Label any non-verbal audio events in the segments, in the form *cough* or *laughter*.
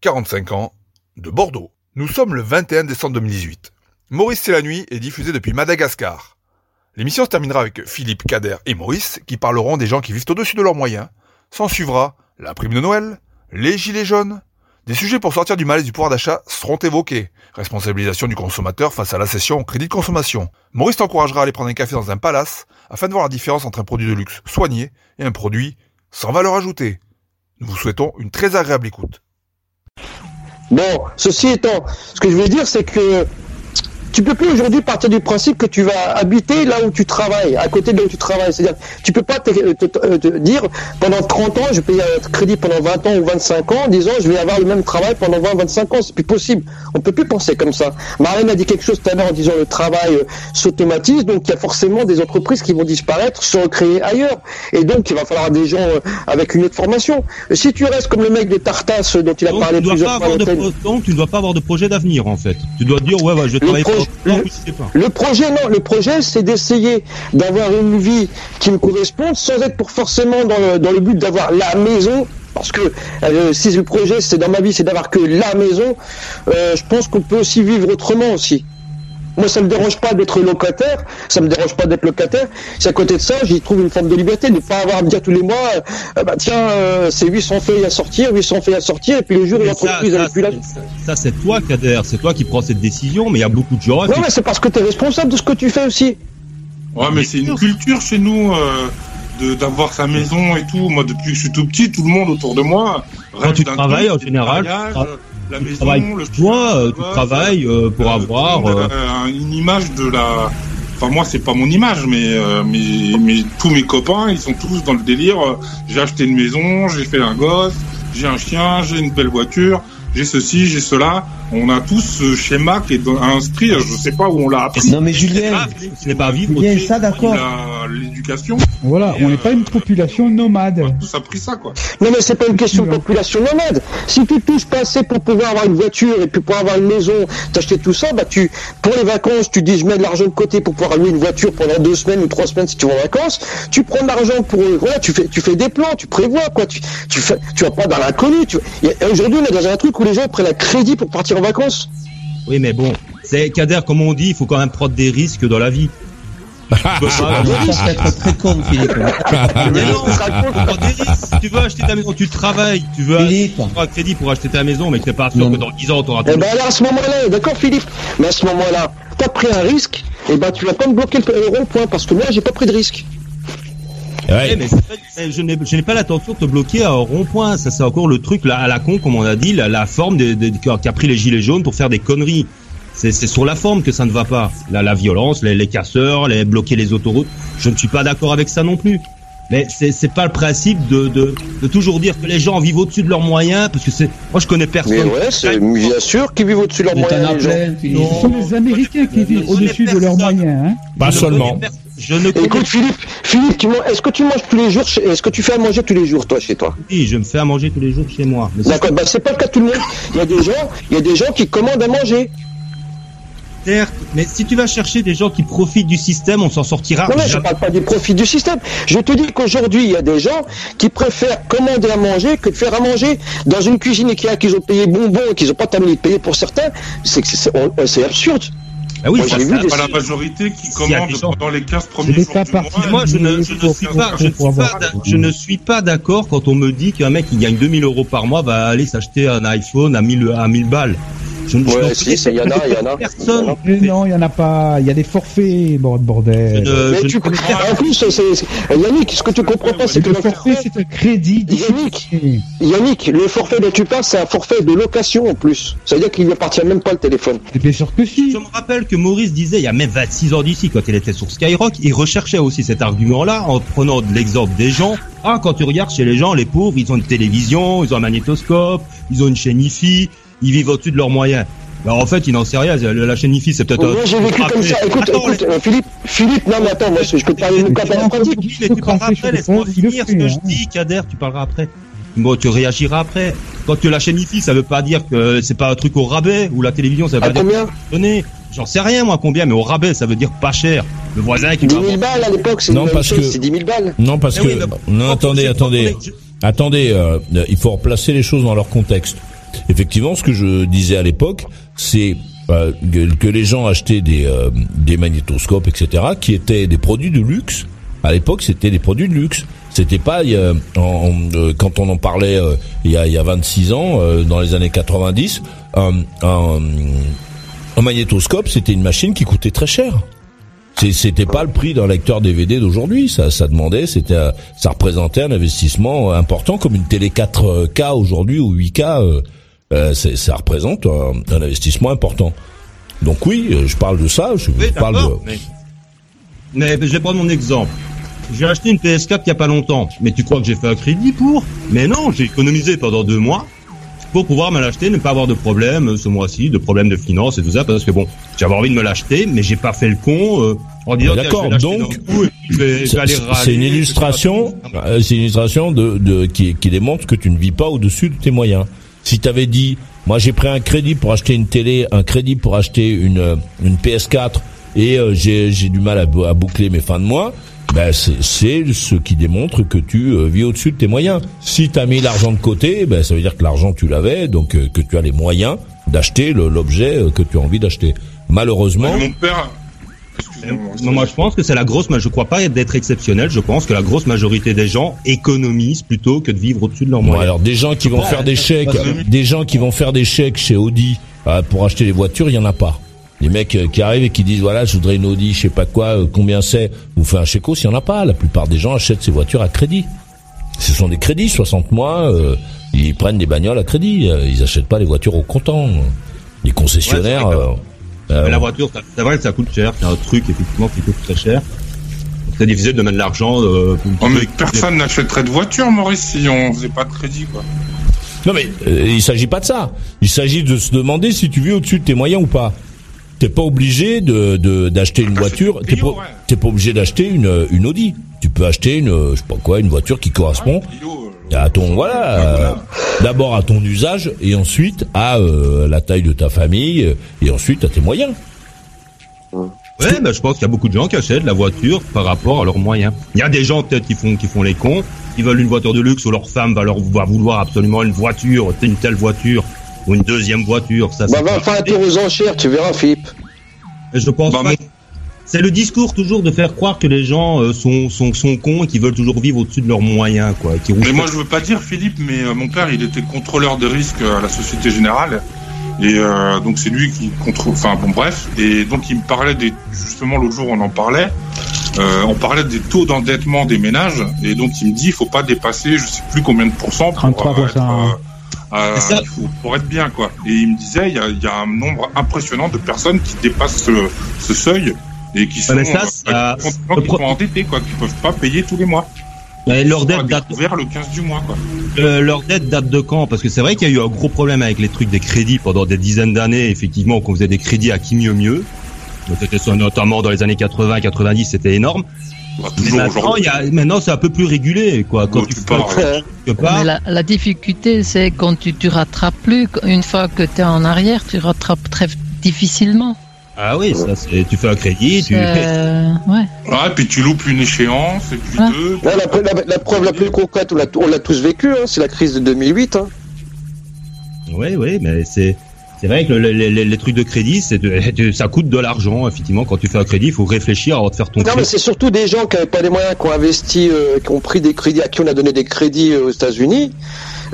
45 ans, de Bordeaux. Nous sommes le 21 décembre 2018. Maurice c'est la nuit est diffusé depuis Madagascar. L'émission se terminera avec Philippe, Kader et Maurice qui parleront des gens qui vivent au-dessus de leurs moyens. S'en suivra la prime de Noël, les gilets jaunes. Des sujets pour sortir du malaise du pouvoir d'achat seront évoqués. Responsabilisation du consommateur face à la cession au crédit de consommation. Maurice t'encouragera à aller prendre un café dans un palace afin de voir la différence entre un produit de luxe soigné et un produit sans valeur ajoutée. Nous vous souhaitons une très agréable écoute. Bon, ceci étant, ce que je veux dire, c'est que tu peux plus aujourd'hui partir du principe que tu vas habiter là où tu travailles, à côté de là où tu travailles. C'est-à-dire, tu peux pas te, dire pendant 30 ans, je paye un crédit pendant 20 ans ou 25 ans, en disant je vais avoir le même travail pendant 20, 25 ans. C'est plus possible. On peut plus penser comme ça. Marlène a dit quelque chose tout à l'heure en disant le travail euh, s'automatise, donc il y a forcément des entreprises qui vont disparaître, se recréer ailleurs. Et donc il va falloir des gens euh, avec une autre formation. Si tu restes comme le mec des Tartas dont il a parlé plusieurs fois. Donc tu ne dois pas avoir de projet d'avenir en fait. Tu dois dire ouais, ouais je vais travailler le, projet, non, le projet, c'est d'essayer d'avoir une vie qui me corresponde sans être pour forcément dans le, dans le but d'avoir la maison. Parce que euh, si le projet, c'est dans ma vie, c'est d'avoir que la maison, euh, je pense qu'on peut aussi vivre autrement aussi. Moi, ça me dérange pas d'être locataire, ça me dérange pas d'être locataire. C'est à côté de ça, j'y trouve une forme de liberté, de ne pas avoir à me dire tous les mois, euh, bah tiens, euh, c'est 800 feuilles à sortir, 800 feuilles à sortir, et puis le jour l'entreprise n'a plus la... Ça, c'est toi, Kader, c'est toi qui prends cette décision, mais il y a beaucoup de gens. Non, mais c'est parce que tu es responsable de ce que tu fais aussi. Ouais, mais c'est une culture chez nous. Euh, d'avoir sa maison et tout. Moi, depuis que je suis tout petit, tout le monde autour de moi. Quand tu travailles en général, la maison, le toi, euh, tu travailles euh, pour avoir euh, une image de la. Enfin moi c'est pas mon image, mais, mais, mais tous mes copains ils sont tous dans le délire. j'ai acheté une maison, j'ai fait un gosse, j'ai un chien, j'ai une belle voiture j'ai ceci, j'ai cela. On a tous ce schéma qui est inscrit, je sais pas où on l'a appris. Non mais Julien, ce n'est pas vivre. Julien, ça d'accord. L'éducation. Voilà, on n'est pas une population nomade. On a tous appris ça quoi. Non mais c'est pas une question de population nomade. Si tu touches pas assez pour pouvoir avoir une voiture et puis pour avoir une maison, t'acheter tout ça, bah tu, pour les vacances, tu dis je mets de l'argent de côté pour pouvoir louer une voiture pendant deux semaines ou trois semaines si tu vas en vacances. Tu prends de l'argent pour, voilà, tu fais, tu fais des plans, tu prévois quoi. Tu, tu fais, tu vas pas dans l'inconnu. Aujourd'hui on est dans un truc où les gens prennent un crédit pour partir en vacances. Oui, mais bon, c'est Kader, comme on dit, il faut quand même prendre des risques dans la vie. *laughs* Tu veux acheter ta maison, tu travailles, tu veux un crédit pour acheter ta maison, mais tu n'es pas sûr que dans 10 ans, tu auras Eh ben là, à ce moment-là, d'accord, Philippe, mais à ce moment-là, tu as pris un risque, et ben tu vas pas me bloquer le rond-point, parce que moi, j'ai pas pris de risque. Ouais. mais je n'ai pas l'intention de te bloquer à rond-point. Ça, c'est encore le truc là, à la con, comme on a dit, la, forme de, de, qui a pris les gilets jaunes pour faire des conneries. C'est sur la forme que ça ne va pas. La, la violence, les, les casseurs, les bloquer les autoroutes. Je ne suis pas d'accord avec ça non plus. Mais c'est c'est pas le principe de, de, de toujours dire que les gens vivent au-dessus de leurs moyens parce que c'est moi je connais personne. Mais ouais, c'est bien sûr qu'ils vivent au-dessus de leurs moyens. Les gens. Ce sont les Américains qui vivent au-dessus de leurs moyens. Hein. Pas seulement. Je ne Écoute Philippe, Philippe, est-ce que tu manges tous les jours Est-ce que tu fais à manger tous les jours toi chez toi? Oui, je me fais à manger tous les jours chez moi. D'accord, bah c'est pas le cas de tout le monde. Il y a des gens, il y a des gens qui commandent à manger mais si tu vas chercher des gens qui profitent du système, on s'en sortira. Non, mais je parle pas du profit du système. Je te dis qu'aujourd'hui, il y a des gens qui préfèrent commander à manger que de faire à manger dans une cuisine Ikea qu'ils ont payé bonbons et qu'ils n'ont pas terminé de payer pour certains. C'est absurde. Ah oui, c'est pas la majorité qui commande dans les 15 premiers jours du mois. Moi, je ne, je ne suis pas, je ne suis pas, je ne suis pas d'accord quand on me dit qu'un mec qui gagne 2000 euros par mois va aller s'acheter un iPhone à 1000, à 1000 balles. Je ne ouais, si, il y en a, il y en a. Personne. non, il y en a pas. Il y a des forfaits, bordel. mais tu, en plus, c'est, Yannick, ce que tu comprends pas, c'est que le forfait, c'est un crédit. Yannick, Yannick, le forfait dont tu parles, c'est un forfait de location en plus. C'est-à-dire qu'il ne appartient même pas le téléphone. Bien sûr que si. Je me rappelle que Maurice disait, il y a même 26 ans d'ici, quand il était sur Skyrock, il recherchait aussi cet argument-là en prenant l'exemple des gens. Ah, quand tu regardes chez les gens, les pauvres, ils ont une télévision, ils ont un magnétoscope, ils ont une chaîne IFI, ils vivent au-dessus de leurs moyens. Alors en fait, il n'en sait rien. La chaîne IFI, c'est peut-être. Moi, j'ai vécu comme ça. Écoute, écoute, euh, Philippe, Philippe, non, mais attends, moi, je peux te parler de la pratique. Mais tu parleras après, laisse-moi finir ce que je dis, Kader, tu parleras après. Bon, tu réagiras après. Quand tu la chaîne IFI, ça veut pas dire que c'est pas un truc au rabais, ou la télévision, ça veut À pas dire combien. J'en sais rien, moi, combien, mais au rabais, ça veut dire pas cher. Le voisin qui 10 va 000 balles à l'époque, c'est que- c'est 10 000 balles. Non, parce Eh que non, attendez, attendez, attendez. euh, il faut replacer les choses dans leur contexte. Effectivement, ce que je disais à l'époque, c'est euh, que, les gens achetaient des euh, des magnétoscopes, etc., qui étaient des produits de luxe. À l'époque, c'était des produits de luxe. C'était pas euh, quand on en parlait il y a il y a 26 ans, dans les années 90, un, un, un magnétoscope, c'était une machine qui coûtait très cher. C'était pas le prix d'un lecteur DVD d'aujourd'hui. Ça, ça demandait, c'était, ça représentait un investissement important comme une télé 4K aujourd'hui ou 8K. euh, euh, ça représente un, un investissement important. Donc oui, euh, je parle de ça. Je Oui, parle de. mais... mais je vais prendre mon exemple. J'ai acheté une PS4 il y a pas longtemps. Mais tu crois que j'ai fait un crédit pour? Mais non, j'ai économisé pendant deux mois pour pouvoir me l'acheter, ne pas avoir de problème euh, ce mois-ci, de problèmes de finances et tout ça, parce que bon, j'avais envie de me l'acheter, mais j'ai pas fait le con euh, en disant d'accord, donc, C'est une illustration, euh, c'est une illustration de, de qui, qui démontre que tu ne vis pas au-dessus de tes moyens. Si tu avais dit, moi j'ai pris un crédit pour acheter une télé, un crédit pour acheter une euh, une PS4 et euh, j'ai j'ai du mal à boucler mes fins de mois, ben c'est ce qui démontre que tu euh, vis au-dessus de tes moyens. Si tu as mis l'argent de côté, ben ça veut dire que l'argent tu l'avais, donc euh, que tu as les moyens d'acheter l'objet euh, que tu as envie d'acheter. Malheureusement, Mon père. Non, moi je pense que c'est la grosse, je crois pas d'être exceptionnel. Je pense que la grosse majorité des gens économisent plutôt que de vivre au-dessus de leurs Bon, moyens. alors des gens qui vont faire des chèques, des gens qui vont faire des chèques chez Audi pour acheter les voitures, il y en a pas. Les mecs euh, qui arrivent et qui disent voilà, je voudrais une Audi, je sais pas quoi, euh, combien c'est, vous faites un chèque il y en a pas. La plupart des gens achètent ces voitures à crédit. Ce sont des crédits, 60 mois, euh, ils prennent des bagnoles à crédit, ils achètent pas les voitures au comptant. Les concessionnaires Ouais, euh, Mais la voiture, ça- c'est vrai que ça coûte cher. C'est un truc effectivement qui coûte très cher. C'est difficile de mettre de l'argent. euh, pour- Oh, mais personne n'achèterait de voiture, Maurice, si on faisait pas de crédit, quoi. Non mais euh, il s'agit pas de ça. Il s'agit de se demander si tu vis au-dessus de tes moyens ou pas. T'es pas obligé de de- d'acheter une T'achètes voiture. T'es pas t'es pas obligé d'acheter une une Audi. Tu peux acheter une euh, je sais pas quoi une voiture qui correspond Clio, euh, à ton voilà euh, d'abord à ton usage et ensuite à euh, la taille de ta famille et ensuite à tes moyens. Ouais, bah, je pense qu'il y a beaucoup de gens qui achètent la voiture par rapport à leurs moyens. Il y a des gens peut-être qui font qui font les cons, qui veulent une voiture de luxe ou leur femme va leur va vouloir absolument une voiture, une telle voiture ou une deuxième voiture. Ça, Bah, va pas- faire un tour aux enchères, tu verras, Philippe. Et je pense Bah, pas. mon- C'est le discours toujours de faire croire que les gens euh, sont, sont, sont cons et qui veulent toujours vivre au-dessus de leurs moyens, quoi. Qui Mais moi, je veux pas dire, Philippe, mais euh, mon père, il était contrôleur de risque à la Société Générale. Et euh, donc, c'est lui qui contrôle. Enfin, bon, bref. Et donc, il me parlait des. Justement, l'autre jour, on en parlait. Euh, on parlait des taux d'endettement des ménages. Et donc, il me dit, il faut pas dépasser, je sais plus combien de pourcents pour, 33%, être, euh, ça. faut- pour être bien, quoi. Et il me disait, il y a, il y a un nombre impressionnant de personnes qui dépassent ce, ce seuil et qui sont, mais ça, euh, ça- qui sont- qui endettés, quoi, qui peuvent pas payer tous les mois. Mais leur date, le 15 du mois, quoi. euh, leur dette date de quand? Parce que c'est vrai qu'il y a eu un gros problème avec les trucs des crédits pendant des dizaines d'années. Effectivement, qu'on faisait des crédits à qui mieux mieux. Ça, notamment dans les années 80, 90, c'était énorme. Bah, toujours maintenant, aujourd'hui. il y a, maintenant, c'est un peu plus régulé, quoi. Quand tu tu fais Mais la, la difficulté, c'est quand tu, tu rattrapes plus, une fois que tu es en arrière, tu rattrapes très difficilement. ah oui, ça, c'est, tu fais un crédit, tu, Euh, ouais. Et puis tu loupes une échéance, et puis Ah. deux. Là, la, la- la preuve la plus concrète, on l'a on l'a tous vécu, hein, c'est la crise de 2008. Hein. Oui, oui, mais c'est c'est vrai que le- le- le- les trucs de crédit, c'est de- de- ça coûte de l'argent. Effectivement, quand tu fais un crédit, il faut réfléchir avant de faire ton Non, mais c'est surtout des gens qui n'avaient pas les moyens, qui ont investi, euh, qui ont pris des crédits, à qui on a donné des crédits euh, aux États-Unis,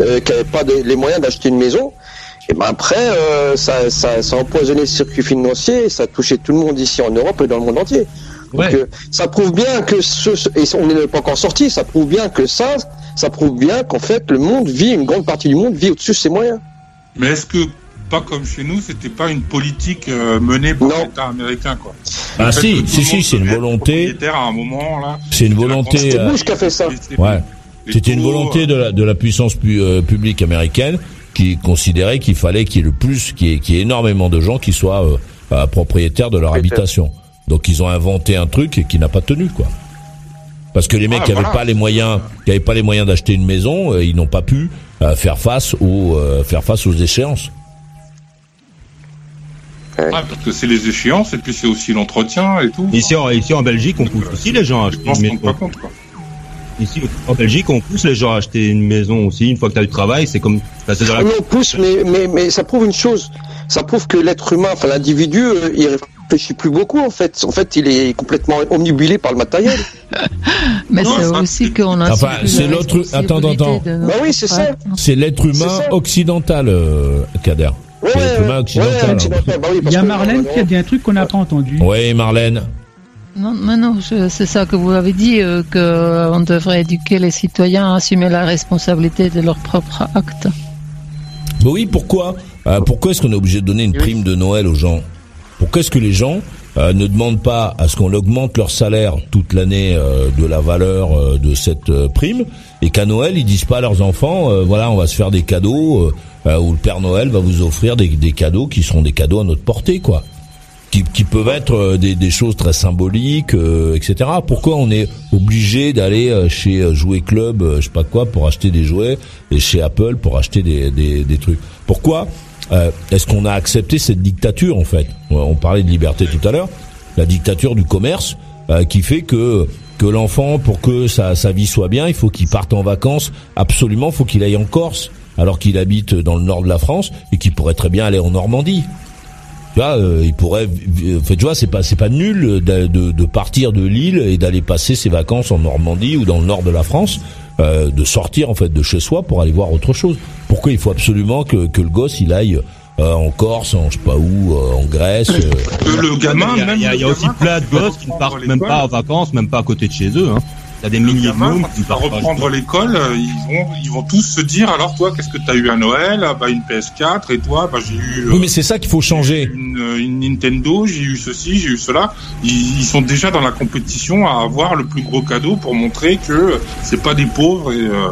euh, qui n'avaient pas de- les moyens d'acheter une maison. Et ben après, euh, ça, ça, ça a empoisonné le circuit financier, ça a touché tout le monde ici en Europe et dans le monde entier. Donc Ouais. euh, ça prouve bien que ce, ce- et on n'est pas encore sorti, ça prouve bien que ça, ça prouve bien qu'en fait le monde vit, une grande partie du monde vit au-dessus de ses moyens. Mais est-ce que, pas comme chez nous, c'était pas une politique euh, menée par l'État américain, quoi Ah fait si, si si, c'est une volonté, propriétaire à un moment, là. c'est une volonté euh, Bush qui a fait ça. C'est- ouais. C'était une volonté de la, de la puissance pu- euh, publique américaine qui considéraient qu'il fallait qu'il y ait le plus, qu'il y ait, qu'il y ait énormément de gens qui soient euh, euh, propriétaires de leur habitation. Donc ils ont inventé un truc et qui n'a pas tenu quoi. Parce que les mecs Ah, qui avaient voilà. pas les moyens, qui avaient pas les moyens d'acheter une maison, euh, ils n'ont pas pu euh, faire face aux euh, faire face aux échéances. Ouais, parce que c'est les échéances et puis c'est aussi l'entretien et tout. Ici, en, ici en Belgique, on pousse aussi les gens à Je acheter rend pas maison. compte, quoi. Ici, en Belgique, on pousse les gens à acheter une maison aussi. Une fois que tu as du travail, c'est comme. c'est dans la- on pousse, mais, mais, mais ça prouve une chose. Ça prouve que l'être humain, enfin l'individu, euh, il réfléchit plus beaucoup en fait. En fait, il est complètement omnibulé par le matériel. *laughs* Mais c'est aussi qu'on a Enfin, c'est l'autre- attends, attends, attends. Bah oui, c'est ça. C'est l'être humain occidental, euh, Kader. Ouais, bah oui, Il y a Marlène qui a dit un truc qu'on n'a pas entendu. Oui, Marlène. Non, mais non, c'est ça que vous avez dit, euh, qu'on devrait éduquer les citoyens à assumer la responsabilité de leurs propres actes. Bah oui, pourquoi? Euh, Pourquoi est-ce qu'on est obligé de donner une prime de Noël aux gens? Pourquoi est-ce que les gens euh, ne demandent pas à ce qu'on augmente leur salaire toute l'année euh, de la valeur euh, de cette euh, prime et qu'à Noël ils disent pas à leurs enfants euh, voilà on va se faire des cadeaux euh, ou le Père Noël va vous offrir des, des cadeaux qui seront des cadeaux à notre portée quoi qui, qui peuvent être des, des choses très symboliques, etc. Pourquoi on est obligé d'aller chez Jouet Club, je sais pas quoi, pour acheter des jouets, et chez Apple pour acheter des, des trucs? Pourquoi euh, est-ce qu'on a accepté cette dictature en fait? On parlait de liberté tout à l'heure, la dictature du commerce euh, qui fait que que l'enfant, pour que sa, sa vie soit bien, il faut qu'il parte en vacances. Absolument, il faut qu'il aille en Corse, alors qu'il habite dans le nord de la France et qu'il pourrait très bien aller en Normandie. Tu vois, euh, il pourrait, euh, fait, tu vois, c'est pas, c'est pas nul de, de partir de Lille et d'aller passer ses vacances en Normandie ou dans le nord de la France, euh, de sortir en fait de chez soi pour aller voir autre chose. Pourquoi il faut absolument que, que le gosse il aille euh, en Corse, en je sais pas où, euh, en Grèce euh, le gamin, il y a, même il y a- y aussi plein de gosses qui ne partent même pas en vacances, même pas à côté de chez eux. Hein. Il y a des milliers de qui pas. reprendre l'école, euh, ils vont, ils vont tous se dire alors toi, qu'est-ce que t'as eu à Noël? Ah, Bah une PS4 et toi, bah j'ai eu. euh, Oui, mais c'est ça qu'il faut changer. une, euh, une Nintendo, j'ai eu ceci, j'ai eu cela. Ils, ils sont déjà dans la compétition à avoir le plus gros cadeau pour montrer que c'est pas des pauvres et euh,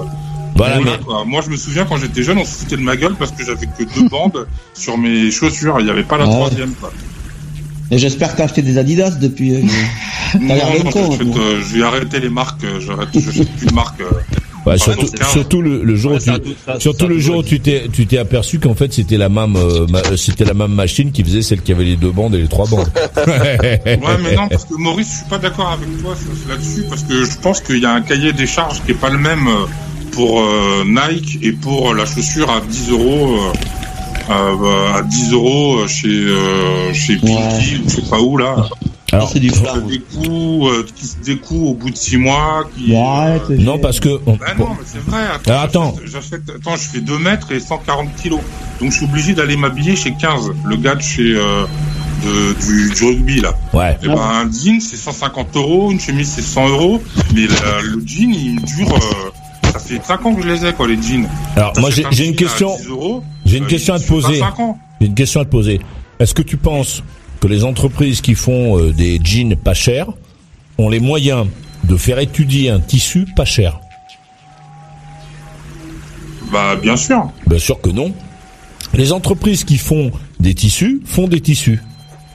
Voilà, voilà, mais quoi. Moi, je me souviens quand j'étais jeune, on se foutait de ma gueule parce que j'avais que deux bandes *laughs* sur mes chaussures. Il n'y avait pas la ouais. troisième. Quoi. Et j'espère que t'as acheté des Adidas depuis. euh, *laughs* Non, l'air non, con, moi. euh, je vais arrêter les marques. euh, J'arrête, j'achète plus de marques. euh. surtout, le, le jour Ouais, où tu, ça ça- surtout ça le jour où tu t'es, tu t'es aperçu qu'en fait c'était la même, euh, ma- c'était la même machine qui faisait celle qui avait les deux bandes et les trois bandes. *laughs* Ouais, mais non, parce que Maurice, je suis pas d'accord avec toi là-dessus parce que je pense qu'il y a un cahier des charges qui est pas le même pour euh, Nike et pour la chaussure à 10 euros. Euh, euh, à 10 euros chez euh, chez Pinky Ouais. ou je sais pas où là Alors, c'est du qui se flan. découe, euh, qui se découe au bout de 6 mois qui Bon, arrête. non, parce que on- Ben non, mais c'est vrai. Attends, Alors, attends. j'achète- attends, je fais 2 mètres et 140 kilos. Donc je suis obligé d'aller m'habiller chez 15. Le gars de chez euh, de- du, du rugby là. ouais. Et ben un jean c'est 150 euros, une chemise c'est 100 euros, mais la- le jean il me dure. Ça fait 5 ans que je les ai quoi les jeans. Alors moi j'ai un une question, 10 euros, j'ai une euh, question à te poser. 5 ans. J'ai une question à te poser. Est-ce que tu penses que les entreprises qui font euh, des jeans pas chers ont les moyens de faire étudier un tissu pas cher? Bah bien sûr. Bien sûr que non. Les entreprises qui font des tissus font des tissus.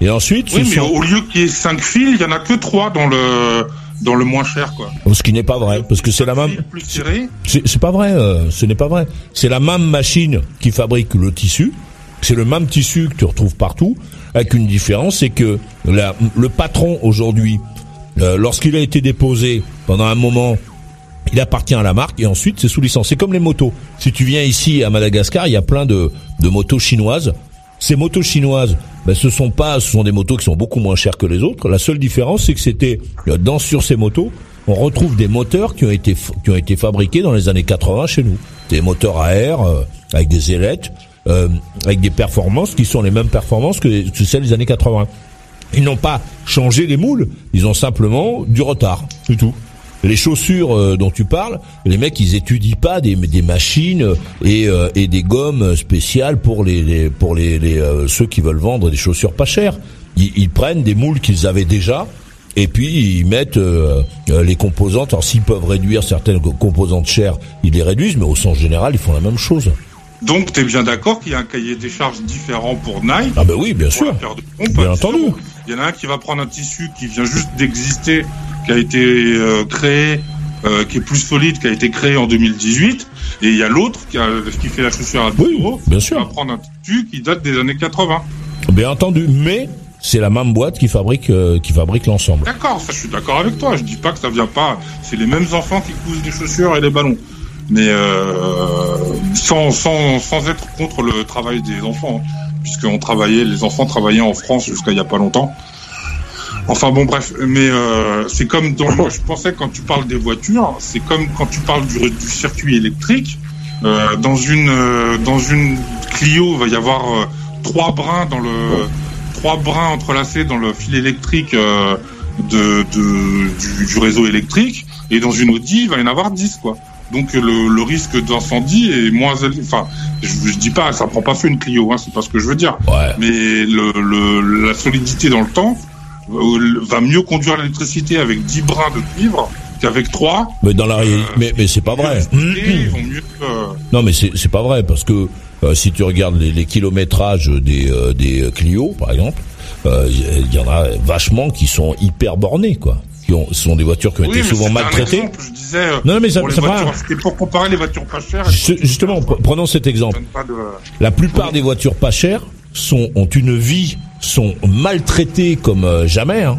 Et ensuite, Oui mais sont... au lieu qu'il y ait 5 fils, il y en a que 3 dans le dans le moins cher quoi. ce qui n'est pas vrai, parce que c'est la même. C'est c'est pas vrai. euh, ce n'est pas vrai. C'est la même machine qui fabrique le tissu. C'est le même tissu que tu retrouves partout, avec une différence, c'est que la- le patron aujourd'hui, euh, lorsqu'il a été déposé pendant un moment, il appartient à la marque et ensuite c'est sous licence. C'est comme les motos. Si tu viens ici à Madagascar, il y a plein de, de motos chinoises. Ces motos chinoises, ben, ce sont pas, ce sont des motos qui sont beaucoup moins chères que les autres. La seule différence, c'est que c'était euh, dans sur ces motos, on retrouve des moteurs qui ont été qui ont été fabriqués dans les années 80 chez nous. Des moteurs à air euh, avec des ailettes, euh, avec des performances qui sont les mêmes performances que, que celles des années 80. Ils n'ont pas changé les moules, ils ont simplement du retard, c'est tout. Les chaussures euh, dont tu parles, les mecs ils étudient pas des, des machines et, euh, et des gommes spéciales pour les, les- pour les, les, euh, ceux qui veulent vendre des chaussures pas chères. Ils, ils prennent des moules qu'ils avaient déjà et puis ils mettent euh, euh, les composantes. Alors s'ils peuvent réduire certaines co- composantes chères, ils les réduisent, mais au sens général ils font la même chose. Donc, tu es bien d'accord qu'il y a un cahier des charges différent pour Nike. Ah ben oui, bien sûr. Bien entendu. Il y en a un qui va prendre un tissu qui vient juste d'exister, qui a été euh, créé, euh, qui est plus solide, qui a été créé en 2018. Et il y a l'autre qui, a- qui fait la chaussure à 10 Oui, euros, bien qui va sûr. prendre un tissu qui date des années 80. Bien entendu. Mais c'est la même boîte qui fabrique euh, qui fabrique l'ensemble. D'accord, ça je suis d'accord avec toi. Je dis pas que ça vient pas. C'est les mêmes enfants qui cousent les chaussures et les ballons. Mais euh, sans, sans, sans être contre le travail des enfants, hein, puisqu'on travaillait, les enfants travaillaient en France jusqu'à il y a pas longtemps. Enfin bon bref, mais euh, c'est comme dans, je pensais quand tu parles des voitures, c'est comme quand tu parles du, circuit électrique. Euh, dans une euh, dans une Clio, il va y avoir trois brins dans le trois brins entrelacés dans le fil électrique de, de du, du réseau électrique, et dans une Audi, il va y en avoir 10 quoi. Donc le, le risque d'incendie est moins élevé. Enfin, je, je dis pas, ça prend pas feu une Clio, hein, c'est pas ce que je veux dire. Ouais. Mais le, le, la solidité dans le temps euh, va mieux conduire l'électricité avec 10 brins de cuivre qu'avec 3. Mais dans la réalité, mais mais c'est pas vrai. Ils vont mieux. euh, Non, mais c'est c'est pas vrai parce que euh, si tu regardes les, les kilométrages des euh, des Clio, par exemple, euh, il y, y en a vachement qui sont hyper bornés, quoi. Qui ont, ce sont des voitures qui ont oui, été souvent un maltraitées. exemple, Je disais, euh, Non, mais ça- ça voitures, c'était pour comparer les voitures pas chères. Justement, prenons cet exemple. de- La plupart des voitures pas chères sont ont une vie, sont maltraitées comme euh, jamais. Hein.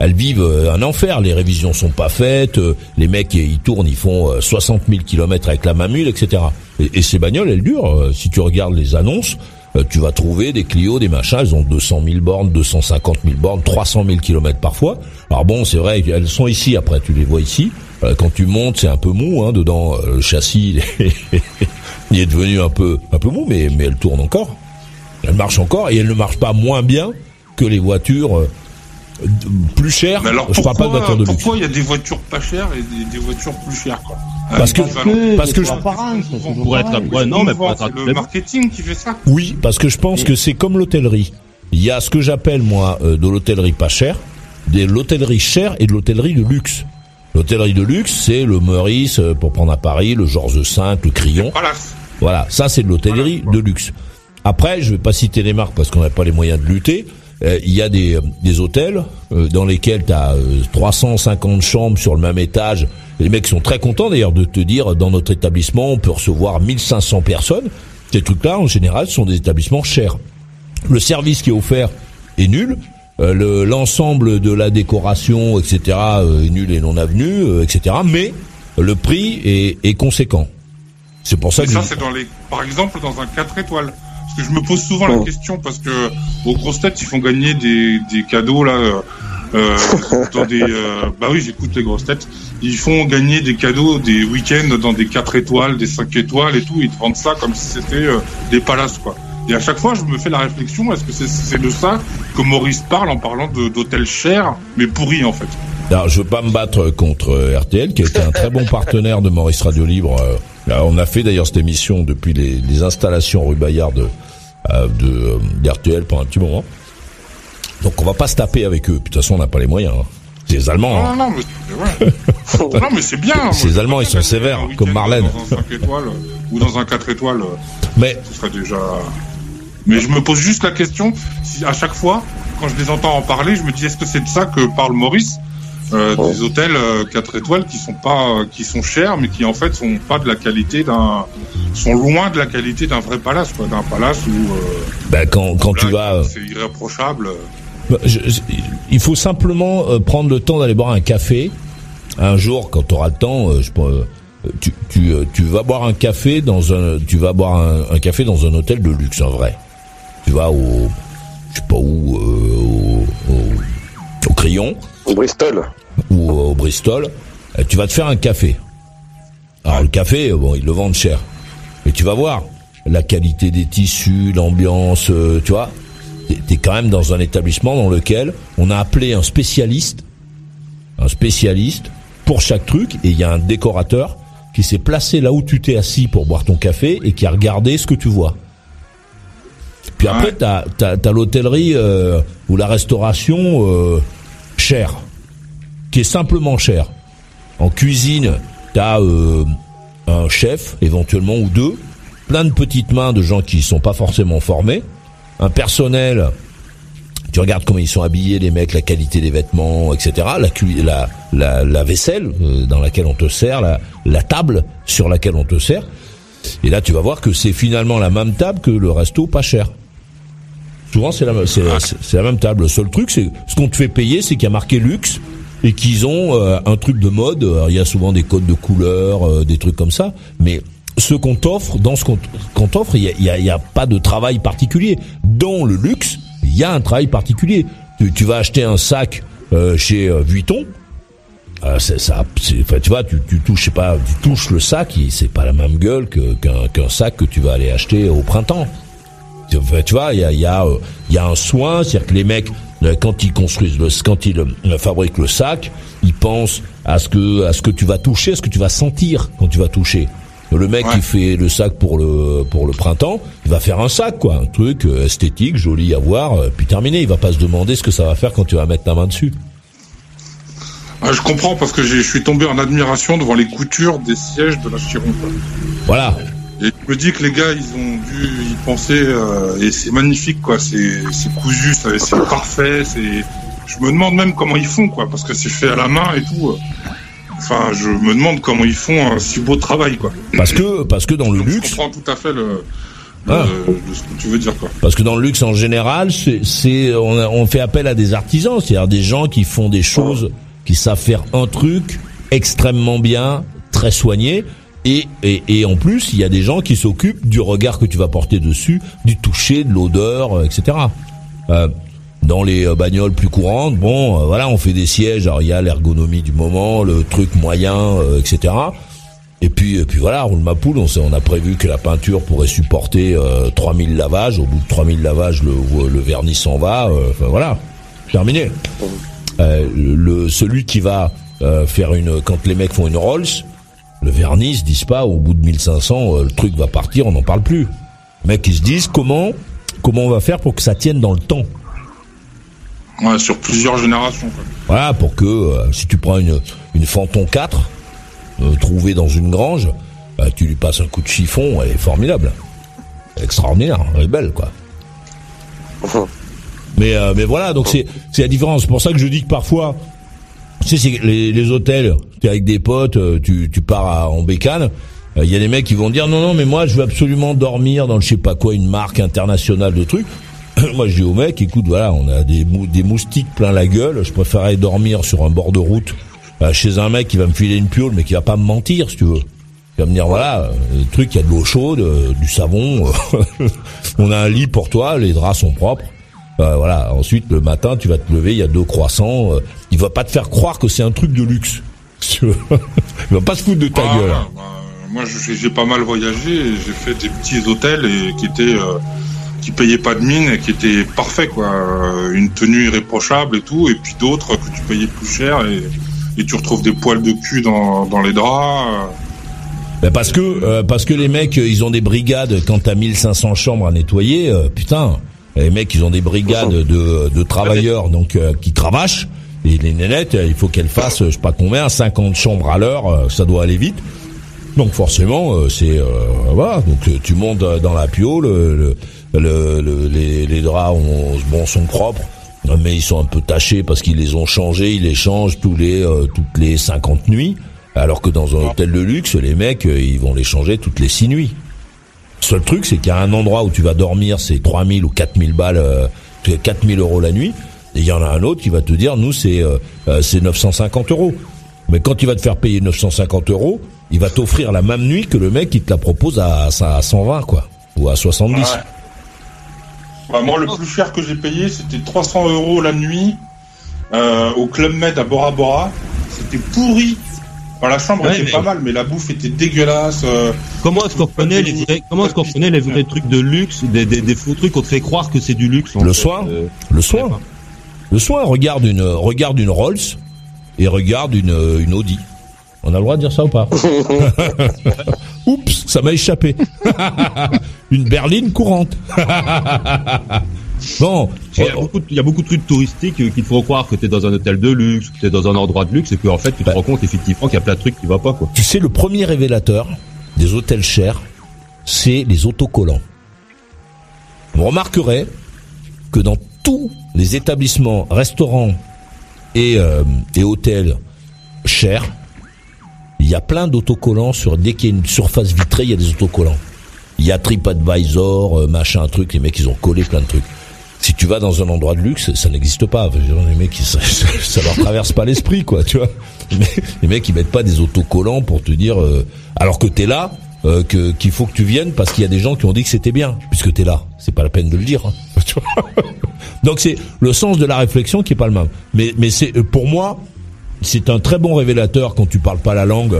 Elles vivent euh, un enfer. Les révisions sont pas faites. euh, les mecs ils tournent, ils font euh, 60 000 kilomètres avec la mamule, etc. Et, et ces bagnoles, elles durent. si tu regardes les annonces, euh, tu vas trouver des Clio, des machins. Elles ont 200 000 bornes, 250 000 bornes, 300 000 kilomètres parfois. Alors bon, c'est vrai qu'elles sont ici. Après, tu les vois ici. Euh, quand tu montes, c'est un peu mou hein, dedans. euh, le châssis, il est, *laughs* devenu un peu un peu mou, mais mais elle tourne encore. Elle marche encore et elle ne marche pas moins bien que les voitures plus chères. Mais alors Je parle pas de pourquoi, voitures de luxe. pourquoi il y a des voitures pas chères et des, des voitures plus chères quoi Parce que- parce que je- Pour être ouais, non, mais pour être le marketing qui fait ça. Oui, parce que je pense que c'est comme l'hôtellerie. Il y a ce que j'appelle moi euh, de l'hôtellerie pas chère, de l'hôtellerie chère et de l'hôtellerie de luxe. L'hôtellerie de luxe, c'est le Meurice euh, pour prendre à Paris, le Georges V, le Crillon. Voilà. Voilà, ça c'est de l'hôtellerie Voilà. de luxe. Après, je vais pas citer les marques parce qu'on n'a pas les moyens de lutter. Euh, Il y a des, des hôtels euh, dans lesquels tu as 350 chambres sur le même étage. Les mecs sont très contents d'ailleurs de te dire dans notre établissement on peut recevoir 1500 personnes. Ces trucs-là en général sont des établissements chers. Le service qui est offert est nul. Euh, le- L'ensemble de la décoration, etc., euh, est nul et non avenu, euh, etc. Mais le prix est, est conséquent. C'est pour ça que ça, je- c'est dans les, par exemple, dans un 4 étoiles. Que je me pose souvent la question parce que aux grosses têtes, ils font gagner des, des cadeaux là. euh, euh, dans des, euh, bah oui, j'écoute les grosses têtes. Ils font gagner des cadeaux des week-ends dans des 4 étoiles, des 5 étoiles et tout. Ils te vendent ça comme si c'était euh, des palaces quoi. Et à chaque fois, je me fais la réflexion est-ce que c'est de ça que Maurice parle en parlant d'hôtels chers mais pourris en fait? Alors, je veux pas me battre contre RTL, qui a été un très bon partenaire de Maurice Radio Libre. Là, on a fait d'ailleurs cette émission depuis les, les installations rue Bayard de, de euh, d'RTL pendant un petit moment. Donc, on va pas se taper avec eux. Puis, De toute façon, on n'a pas les moyens. hein. C'est les Allemands. Non, hein. non, mais c'est ouais. *laughs* non, mais c'est bien. Moi, Ces Allemands, ils sont sévères, comme Marlène. Dans un 5 étoiles euh, ou dans un 4 étoiles, euh, Mais ce serait déjà. Mais je me pose juste la question si à chaque fois, quand je les entends en parler, je me dis est-ce que c'est de ça que parle Maurice? Euh. Des hôtels euh, 4 étoiles qui sont pas, euh, qui sont chers, mais qui en fait sont pas de la qualité d'un, sont loin de la qualité d'un vrai palace, quoi, d'un palace où. euh, ben, quand, quand tu vas... euh, C'est irréprochable. Bah, je- je- il faut simplement euh, prendre le temps d'aller boire un café. Un jour, quand tu auras le temps, euh, je, peux, tu, tu, tu vas boire un café dans un, tu vas boire un, un café dans un hôtel de luxe, en vrai. Tu vas au, je sais pas où, euh, au, au, au Crayon Au Bristol. ou au Bristol. euh, Tu vas te faire un café. Alors le café, euh, bon, ils le vendent cher, mais tu vas voir la qualité des tissus, l'ambiance, euh, tu vois. T'es- quand même dans un établissement dans lequel on a appelé un spécialiste, un spécialiste pour chaque truc, et il y a un décorateur qui s'est placé là où tu t'es assis pour boire ton café et qui a regardé ce que tu vois. Puis après, t'as t'as l'hôtellerie euh, ou la restauration euh, qui est simplement chère. En cuisine, t'as euh, un chef éventuellement ou deux plein de petites mains de gens qui sont pas forcément formés, un personnel tu regardes comment ils sont habillés, les mecs, la qualité des vêtements, etc. La, vaisselle euh, dans laquelle on te sert, la table sur laquelle on te sert. Et là, tu vas voir que c'est finalement la même table que le resto pas cher. Souvent, c'est la, même- c'est, la même table. Le seul truc, c'est ce qu'on te fait payer, c'est qu'il y a marqué luxe et qu'ils ont euh, un truc de mode. Alors, il y a souvent des codes de couleurs, euh, des trucs comme ça. Mais ce qu'on t'offre, dans ce qu'on t'offre, il y a, y a- y a pas de travail particulier. Dans le luxe, il y a un travail particulier. Tu, tu vas acheter un sac euh, chez euh, Vuitton. Euh, c'est ça, c'est- enfin, tu vois, tu, tu touches, je sais pas, tu touches le sac, c'est pas la même gueule que- qu'un qu'un sac que tu vas aller acheter au printemps. Tu vois, il y a, il y, a, euh, il y a un soin, c'est-à-dire que les mecs, euh, quand ils construisent, le, quand ils euh, fabriquent le sac, ils pensent à ce que, à ce que tu vas toucher, à ce que tu vas sentir quand tu vas toucher. Le mec Ouais. qui fait le sac pour le pour le printemps, il va faire un sac quoi, un truc esthétique, joli à voir, puis terminé. Il va pas se demander ce que ça va faire quand tu vas mettre ta main dessus. Ah, je comprends parce que je suis tombé en admiration devant les coutures des sièges de la Chiron. quoi. Voilà. Et je me dis que les gars, ils ont dû y penser euh, et c'est magnifique quoi. C'est c'est cousu, c'est parfait. C'est. Je me demande même comment ils font quoi, parce que c'est fait à la main et tout. euh. Enfin, je me demande comment ils font un si beau travail quoi. Parce que parce que dans le Donc, luxe, Je comprends tout à fait le. Ah. le- ce que tu veux dire quoi. Parce que dans le luxe en général, c'est, c'est on, a- on fait appel à des artisans, c'est-à-dire des gens qui font des choses, qui savent faire un truc extrêmement bien, très soigné. Et, et, et en plus, il y a des gens qui s'occupent du regard que tu vas porter dessus, du toucher, de l'odeur, euh, etc. Euh, dans les euh, bagnoles plus courantes, bon, euh, voilà, on fait des sièges. Alors il y a l'ergonomie du moment, le truc moyen, euh, etc. Et puis, et puis voilà, roule ma poule, on, a prévu que la peinture pourrait supporter euh, 3000 lavages. Au bout de 3000 lavages, le, le vernis s'en va. Enfin voilà, terminé. Le, celui qui va faire une... Quand les mecs font une Rolls, le vernis, ils se disent pas, au bout de 1500, euh, le truc va partir, on n'en parle plus. Mecs, ils se disent, comment, comment on va faire pour que ça tienne dans le temps? Ouais, sur plusieurs générations quoi. Voilà, pour que euh, si tu prends une, une Phantom 4 euh, trouvée dans une grange, bah, tu lui passes un coup de chiffon, elle est formidable. Extraordinaire, elle est belle quoi. Mais euh, mais voilà, donc c'est c'est la différence. C'est pour ça que je dis que parfois, tu sais, les, les hôtels, t'es avec des potes, euh, tu tu pars à- en bécane. Il y a des mecs qui vont dire non non mais moi je veux absolument dormir dans je sais pas quoi une marque internationale de trucs. *coughs* moi je dis au mec écoute voilà on a des des moustiques plein la gueule je préférerais dormir sur un bord de route euh, chez un mec qui va me filer une piole mais qui va pas me mentir si tu veux. Il va me dire voilà euh, le truc il y a de l'eau chaude euh, du savon *laughs* on a un lit pour toi les draps sont propres. Euh, voilà. Ensuite, le matin, tu vas te lever, il y a deux croissants. euh, il va pas te faire croire que c'est un truc de luxe. *laughs* Il va pas se foutre de ta Ah, gueule. bah, moi, j'ai pas mal voyagé. J'ai fait des petits hôtels et qui étaient euh, qui payaient pas de mine et qui étaient parfaits quoi. Euh, Une tenue irréprochable et tout, et puis d'autres que tu payais plus cher et, et tu retrouves des poils de cul dans, dans les draps. Ben parce que euh, parce que les mecs, ils ont des brigades. Quand t'as 1500 chambres à nettoyer, euh, putain, les mecs, ils ont des brigades de, de travailleurs donc euh, qui cravachent. Et les nénettes, euh, il faut qu'elles fassent, je sais pas combien, 50 chambres à l'heure. euh, ça doit aller vite. Donc forcément, euh, c'est euh, voilà. Donc euh, tu montes euh, dans la piole, le, le, le- le- les, les draps ont, bon sont propres, euh, mais ils sont un peu tachés parce qu'ils les ont changés. Ils les changent tous les euh, toutes les 50 nuits, alors que dans un hôtel de luxe, les mecs, euh, ils vont les changer toutes les 6 nuits. Seul truc, c'est qu'il y a un endroit où tu vas dormir, c'est 3000 ou 4000 balles, euh, tu as 4000 euros la nuit. Et il y en a un autre qui va te dire, nous, c'est euh, euh, c'est 950 euros. Mais quand il va te faire payer 950 euros, il va t'offrir la même nuit que le mec qui te la propose à, à 120, quoi. Ou à 70. Ouais. Bah, moi, le plus cher que j'ai payé, c'était 300 euros la nuit euh, au Club Med à Bora Bora. C'était pourri. Enfin, la chambre Ouais, était mais- pas mal, mais la bouffe était dégueulasse. euh, Comment est-ce qu'on reconnaît les vrais, comment est-ce qu'on reconnaît les vrais trucs de luxe, des, des, des faux trucs? Qu'on te fait croire que c'est du luxe en Le fait, soin euh, Le soin. Le soin, regarde une, regarde une Rolls et regarde une, une Audi. On a le droit de dire ça ou pas? *laughs* Oups, ça m'a échappé. *laughs* une berline courante. *laughs* bon, Il y, a beaucoup de, il y a beaucoup de trucs touristiques euh, qui te font croire que t'es dans un hôtel de luxe, que t'es dans un endroit de luxe, et qu'en fait tu te Bah. rends compte effectivement qu'il y a plein de trucs qui va pas quoi. tu sais, le premier révélateur des hôtels chers, c'est les autocollants. Vous remarquerez que dans tous les établissements, restaurants et, euh, et hôtels chers, il y a plein d'autocollants sur dès qu'il y a une surface vitrée, il y a des autocollants. Il y a TripAdvisor, euh, machin, truc, les mecs ils ont collé plein de trucs. Si tu vas dans un endroit de luxe, ça n'existe pas. Les mecs, ça, *laughs* ça leur traverse pas l'esprit, quoi, tu vois. Les mecs- ils mettent pas des autocollants pour te dire, euh, alors que t'es là, euh, qu'il faut que tu viennes parce qu'il y a des gens qui ont dit que c'était bien, puisque t'es là. C'est pas la peine de le dire. hein. *laughs* Tu vois Donc c'est le sens de la réflexion qui est pas le même. Mais mais c'est euh, pour moi, c'est un très bon révélateur quand tu parles pas la langue.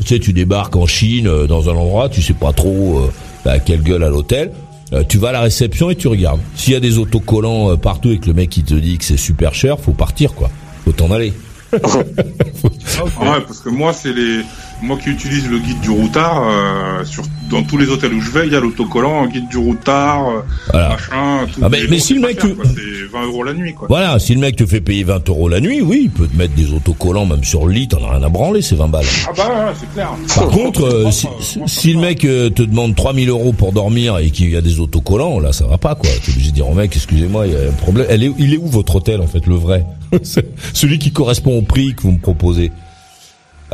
Tu sais, tu débarques en Chine euh, dans un endroit, tu sais pas trop euh, bah, quelle gueule à l'hôtel. Euh, tu vas à la réception et tu regardes. S'il y a des autocollants euh, partout et que le mec qui te dit que c'est super cher, faut partir quoi. Faut t'en aller. *laughs* Ouais, parce que moi, c'est les, moi qui utilise le guide du routard, euh, sur, dans tous les hôtels où je vais, il y a l'autocollant, guide du routard, euh, Voilà. machin, tout. Ah, mais- si le mec te- quoi, C'est 20 euros la nuit, quoi. Voilà, si le mec te fait payer 20 euros la nuit, oui, il peut te mettre des autocollants même sur le lit, t'en as rien à branler, c'est 20 balles. Ah bah, ouais, c'est clair. Par contre, euh, si, Moi, le mec euh, te demande 3000 euros pour dormir et qu'il y a des autocollants, là, ça va pas, quoi. T'es obligé de dire au mec, excusez-moi, il y a un problème. Elle est, il est où votre hôtel, en fait, le vrai? *laughs* Celui qui correspond au prix que vous me proposez.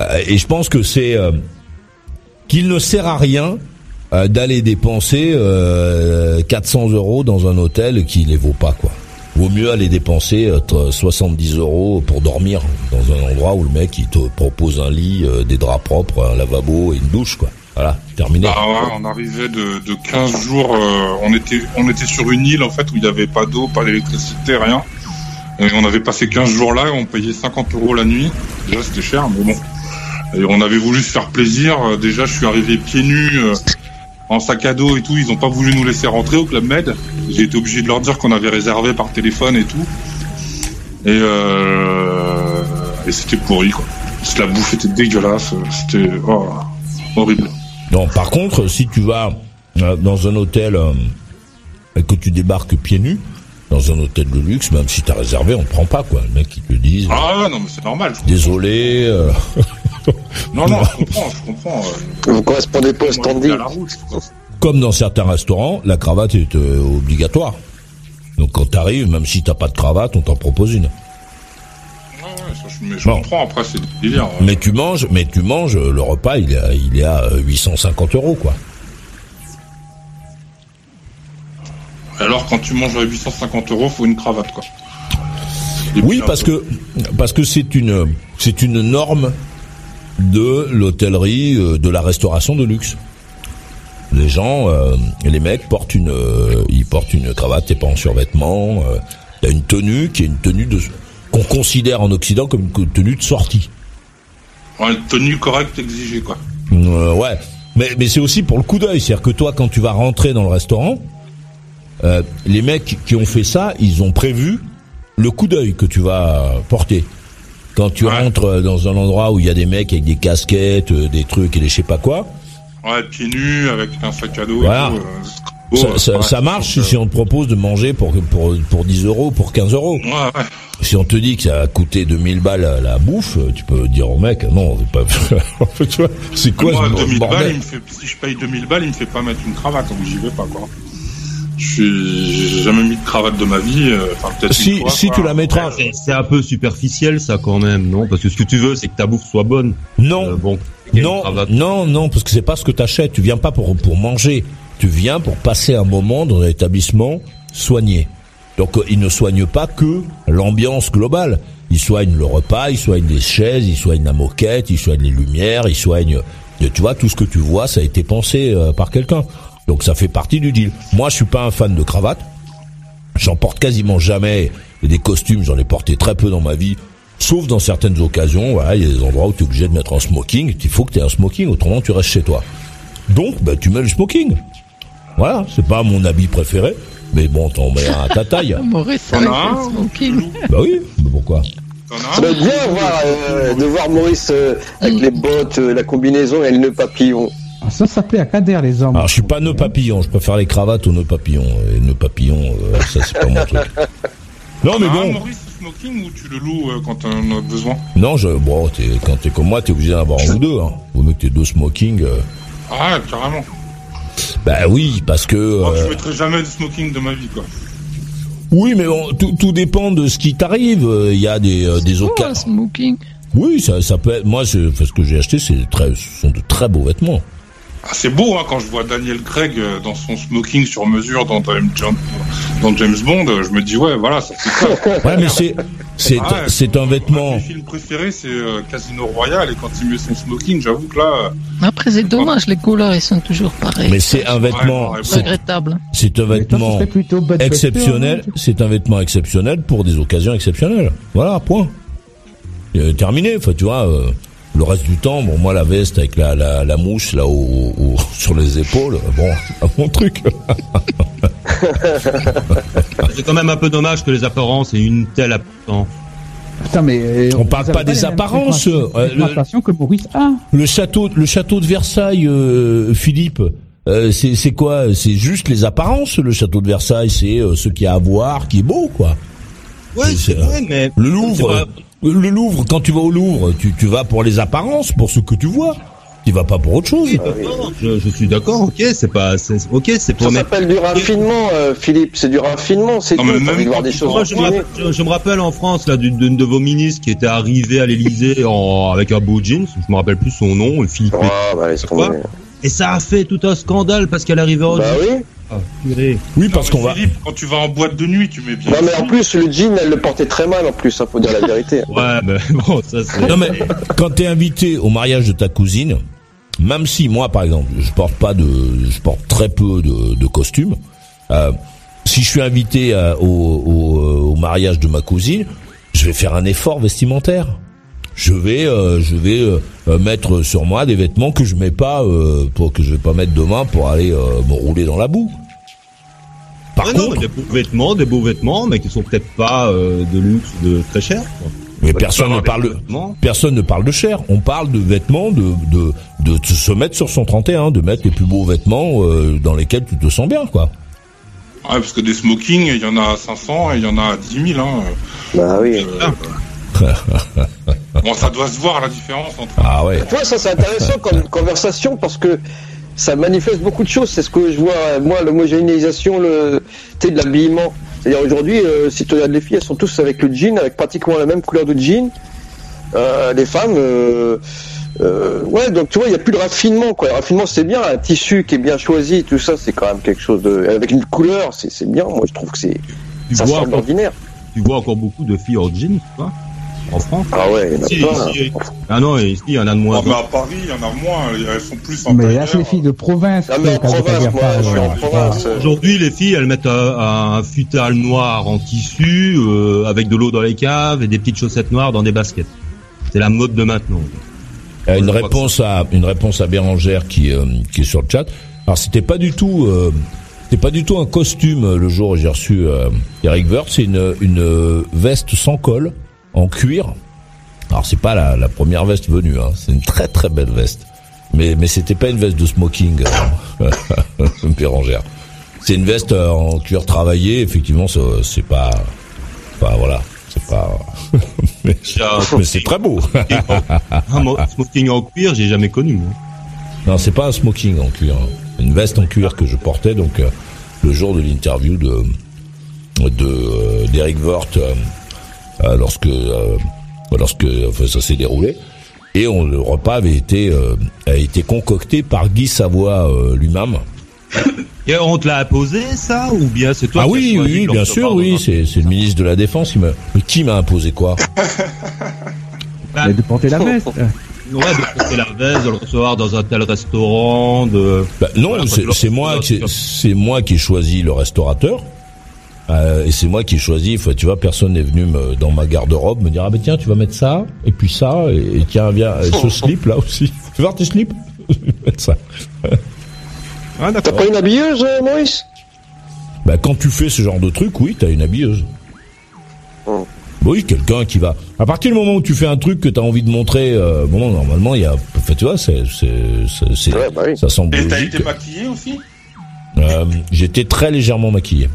Euh, et je pense que c'est euh, qu'il ne sert à rien euh, d'aller dépenser euh, 400 euros dans un hôtel qui les vaut pas, quoi. Vaut mieux aller dépenser euh, t- 70 euros pour dormir dans un endroit où le mec il te propose un lit, des draps propres, un lavabo et une douche, quoi. Voilà, terminé. Ah ouais, on arrivait de, de 15 jours, on était on était sur une île en fait où il n'y avait pas d'eau, pas d'électricité, rien. Et on avait passé 15 jours là on payait 50 euros la nuit. Déjà c'était cher, mais bon. Et on avait voulu se faire plaisir. Euh, Déjà je suis arrivé pieds nus, euh, en sac à dos et tout. Ils ont pas voulu nous laisser rentrer au Club Med. J'ai été obligé de leur dire qu'on avait réservé par téléphone et tout. Et, euh, et c'était pourri quoi. La bouffe était dégueulasse. C'était oh, horrible. Non, par contre, si tu vas dans un hôtel et que tu débarques pieds nus, dans un hôtel de luxe, même si t'as réservé, on te prend pas, quoi. Le mec, ils te disent, Ah non mais c'est normal. désolé, euh, *laughs* *laughs* Non, non, je comprends, je comprends. euh, Vous correspondez pas au standing. suis à la route, quoi. comme dans certains restaurants, la cravate est euh, obligatoire. Donc quand t'arrives, même si t'as pas de cravate, on t'en propose une. Ouais, ouais, ça, je, mais je Bon. comprends, après, c'est des délires. euh. Mais tu manges, mais tu manges, euh, le repas, il est à, il est à euh, 850 euros, quoi. Alors, quand tu manges à 850 euros, faut une cravate, quoi. Oui, parce que parce que c'est une c'est une norme de l'hôtellerie, euh, de la restauration de luxe. Les gens, euh, les mecs portent une euh, ils portent une cravate et pas en survêtement. euh, a une tenue qui est une tenue de qu'on considère en Occident comme une tenue de sortie. Ouais, une tenue correcte exigée, quoi. Ouais, mais mais c'est aussi pour le coup d'œil, c'est-à-dire que toi quand tu vas rentrer dans le restaurant, les mecs qui ont fait ça, ils ont prévu le coup d'œil que tu vas porter. Quand tu Ouais. rentres dans un endroit où il y a des mecs avec des casquettes, euh, des trucs et des je sais pas quoi, Ouais, pieds nus, avec un sac à dos Voilà. et tout. euh, ça, ça- ouais, ça marche donc, si on te propose de manger pour pour pour 10 euros, pour 15 euros. euh, Ouais, ouais. Si on te dit que ça a coûté 2000 balles la, la bouffe, tu peux dire au mec non, c'est pas. *laughs* tu vois, c'est quoi Moi, ce 2000 balles, bordel il me fait, si je paye 2000 balles, il me fait pas mettre une cravate, donc j'y vais pas, quoi. Je suis, j'ai jamais mis de cravate de ma vie, euh, enfin, peut-être Si fois, si tu la mettras, C'est- C'est un peu superficiel ça quand même, non? Parce que ce que tu veux, c'est que ta bouffe soit bonne. non. Euh, bon, Non, non, non, parce que c'est pas ce que t'achètes. Tu viens pas pour pour manger. Tu viens pour passer un moment dans un établissement soigné. Donc euh, ils ne soignent pas que l'ambiance globale. Ils soignent le repas, ils soignent les chaises, ils soignent la moquette, ils soignent les lumières, ils soignent. euh, Tu vois, tout ce que tu vois, ça a été pensé euh, par quelqu'un. Donc ça fait partie du deal. Moi, je suis pas un fan de cravate. J'en porte quasiment jamais. Et des costumes, j'en ai porté très peu dans ma vie. Sauf dans certaines occasions, voilà, il y a des endroits où tu es obligé de mettre un smoking. Il faut que tu aies un smoking, autrement tu restes chez toi. Donc, bah, tu mets le smoking. Voilà, c'est pas mon habit préféré. Mais bon, t'en mets un à ta taille. *laughs* Maurice avec as un le smoking. Bah oui, mais pourquoi? Ça un? Doit être bien voir, euh, de voir Maurice euh, avec les bottes, euh, la combinaison et le nœud papillon. Ah, ça, ça plaît à Kader, les hommes. Alors, je suis pas nœud papillon, je préfère les cravates aux nœuds papillons. Et nœuds papillons, euh, ça c'est pas mon truc. *laughs* Non, mais un, bon, Maurice, smoking, ou tu le loues euh, quand t'en as besoin? Non, je, bon, t'es- quand t'es comme moi, t'es obligé d'en avoir un ou deux. Hein. Que t'aies deux smokings. euh. Ah, carrément. Bah oui, parce que. Moi, euh, je mettrai jamais de smoking de ma vie, quoi. oui, mais bon, tout, tout dépend de ce qui t'arrive. Euh, Il y a des euh, des un occasions. smoking? Oui, ça ça peut. Être, moi, ce que j'ai acheté, c'est très, ce sont de très beaux vêtements. Ah, c'est beau, hein, quand je vois Daniel Craig euh, dans son smoking sur mesure dans, James- dans James Bond, euh, je me dis, ouais, voilà, ça fait ça. Ouais, mais c'est c'est Ah ouais. un vêtement. Mes films préférés, c'est euh, Casino Royale, et quand il met son smoking, j'avoue que là, Après, c'est dommage, les couleurs, ils sont toujours pareils. Mais c'est un vêtement. Ouais, regrettable. C'est un toi, vêtement exceptionnel. hein. C'est un vêtement exceptionnel pour des occasions exceptionnelles. Voilà, point. Euh, terminé. Enfin, tu vois, euh, le reste du temps, bon, moi, la veste avec la, la, la mouche là au, au- *laughs* sur les épaules, bon, c'est pas *laughs* mon truc. *laughs* C'est quand même un peu dommage que les apparences aient une telle importance. Putain, mais euh, On parle pas des apparences, euh, le- que Maurice a. Le château, le château de Versailles, euh, Philippe. euh, c'est c'est quoi? C'est juste les apparences. Le château de Versailles, c'est euh, ce qu'il y a à voir, qui est beau, quoi. Ouais, C'est- c'est vrai, mais Le Louvre, euh, le Louvre, quand tu vas au Louvre, tu, tu vas pour les apparences, pour ce que tu vois. Tu vas pas pour autre chose. D'accord, je, je suis d'accord. Ok, c'est pas, c'est, ok, c'est Ça pour mettre. s'appelle du raffinement, euh, Philippe. C'est du raffinement, c'est tout. mais même voir des choses Moi, je, me rappelle, je- je me rappelle en France là d'une de vos ministres qui était arrivée à l'Élysée en avec un beau jeans. Je me rappelle plus son nom, Philippe. Ah, bah. Et ça a fait tout un scandale parce qu'elle arrivait en Bah jeans. oui. Ah. Oui, parce qu'on va. Philippe, quand tu vas en boîte de nuit, tu mets bien. Non, mais en plus, le jean, elle le portait très mal, en plus, hein, faut dire la vérité. *laughs* Ouais, mais bon, ça c'est. Non mais quand t'es invité au mariage de ta cousine, même si moi par exemple je porte pas de, je porte très peu de, de costumes. euh, si je suis invité à- au, au, au mariage de ma cousine, je vais faire un effort vestimentaire. Je vais, euh, je vais euh, euh, mettre sur moi des vêtements que je mets pas, euh, pour que je vais pas mettre demain pour aller euh, me rouler dans la boue. Par non, contre, mais des beaux vêtements, des beaux vêtements, mais qui sont peut-être pas euh, de luxe, de très cher. quoi. mais personne ne parle. beaux de- vêtements. Personne ne parle de cher. On parle de vêtements, de de de, de se mettre sur son 31, de mettre les plus beaux vêtements euh, dans lesquels tu te sens bien, quoi. Ouais, parce que des smokings, il y en a à 500 et il y en a à 10 000. Hein. Bah oui. *laughs* Bon, ça doit se voir la différence entre. Ah ouais. Tu vois, ça c'est intéressant comme *laughs* conversation parce que ça manifeste beaucoup de choses. C'est ce que je vois, moi, l'homogénéisation, le, tu sais, de l'habillement. C'est-à-dire aujourd'hui, euh, si tu regardes les filles, elles sont tous avec le jean, avec pratiquement la même couleur de jean. Euh, les femmes, euh, euh, ouais, donc tu vois, il n'y a plus de raffinement, quoi. Le raffinement, c'est bien, un tissu qui est bien choisi, tout ça, c'est quand même quelque chose de, avec une couleur, c'est c'est bien. Moi, je trouve que c'est, Tu ça vois, sort encore, d'ordinaire. tu vois encore beaucoup de filles en jeans, tu vois, en France. Ah ouais, il y en a Si, plein. si. Ah non, ici, il y en a de moins. Ah, mais à Paris, il y en a moins. Elles sont plus en Mais là, c'est les filles de province. Ah, mais en qu'à province, moi, je suis en euh, province. Aujourd'hui, les filles, elles mettent un, un futal noir en tissu euh, avec de l'eau dans les caves et des petites chaussettes noires dans des baskets. C'est la mode de maintenant. Euh, Une réponse à une réponse à Bérangère qui euh, qui est sur le chat. Alors c'était pas du tout euh, c'était pas du tout un costume le jour où j'ai reçu euh, Eric Wirth, c'est une une veste sans col en cuir. Alors c'est pas la, la première veste venue, hein. c'est une très très belle veste. Mais mais c'était pas une veste de smoking, euh, *laughs* Bérangère. C'est une veste euh, en cuir travaillé. Effectivement, c'est pas pas voilà, c'est pas. *laughs* mais c'est très beau. *laughs* un mo- smoking en cuir, j'ai jamais connu. moi. Non, c'est pas un smoking en cuir, hein. une veste en cuir que je portais donc euh, le jour de l'interview de de d'Eric Vort lorsque euh, lorsque enfin, ça s'est déroulé et on, le repas avait été euh, a été concocté par Guy Savoie euh, lui-même. *coughs* Et on te l'a imposé, ça, ou bien c'est toi ah oui, oui, le bien sûr, oui, c'est c'est le ministre de la Défense qui m'a mais qui m'a imposé quoi? *laughs* Mais de porter la veste. Ouais, de porter la veste, de le recevoir dans un tel restaurant, de... Bah, non, Voilà, c'est moi qui c'est moi qui ai choisi le restaurateur. Euh, et c'est moi qui ai choisi. Tu vois, personne n'est venu me, dans ma garde-robe me dire ah ben tiens tu vas mettre ça et puis ça et, et tiens viens et ce *laughs* slip là aussi. Tu veux voir tes slips? *laughs* Je vais mettre ça. Ah, T'as pas une habilleuse, euh, Maurice? Bah quand tu fais ce genre de truc, oui, t'as une habilleuse. Oh. Oui, quelqu'un qui va. À partir du moment où tu fais un truc que t'as envie de montrer, euh, bon normalement il y a. Enfin, tu vois, c'est Ouais, bah oui. ça semble Et t'as été maquillé aussi? Euh, J'étais très légèrement maquillé.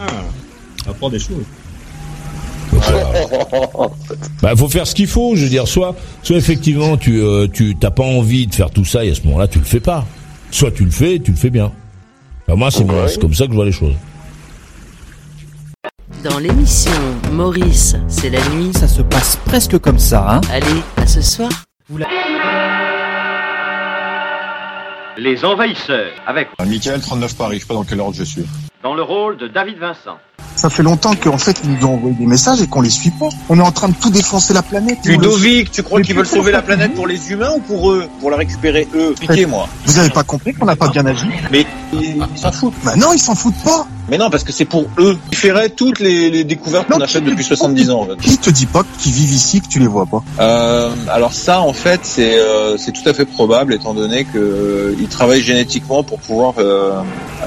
Ah, apprend des choses. *laughs* Bah, faut faire ce qu'il faut. Je veux dire, soit, soit effectivement, tu, euh, tu t'as pas envie de faire tout ça et à ce moment-là, tu le fais pas. soit tu le fais, et tu le fais bien. Enfin, moi, c'est moi, c'est comme ça que je vois les choses. Dans l'émission Maurice, c'est la nuit. Ça se passe presque comme ça, hein Allez, à ce soir. Les envahisseurs, avec Michael 39 Paris, je sais pas dans quel ordre je suis. dans le rôle de David Vincent. Ça fait longtemps qu'en fait, ils nous ont envoyé des messages et qu'on les suit pas. On est en train de tout défoncer la planète. Ludovic, tu crois qu'ils veulent sauver la planète pour les humains ou pour eux Pour la récupérer eux? Expliquez-moi. Vous avez pas compris qu'on n'a pas bien agi? Mais ils s'en foutent. Bah non, ils s'en foutent pas. Mais non, parce que c'est pour eux. Ils feraient toutes les, les découvertes qu'on a faites depuis 70 ans. en fait. Qui te dit pas qu'ils vivent ici, que tu les vois pas? Euh, alors ça, en fait, c'est euh, c'est tout à fait probable, étant donné que euh, ils travaillent génétiquement pour pouvoir,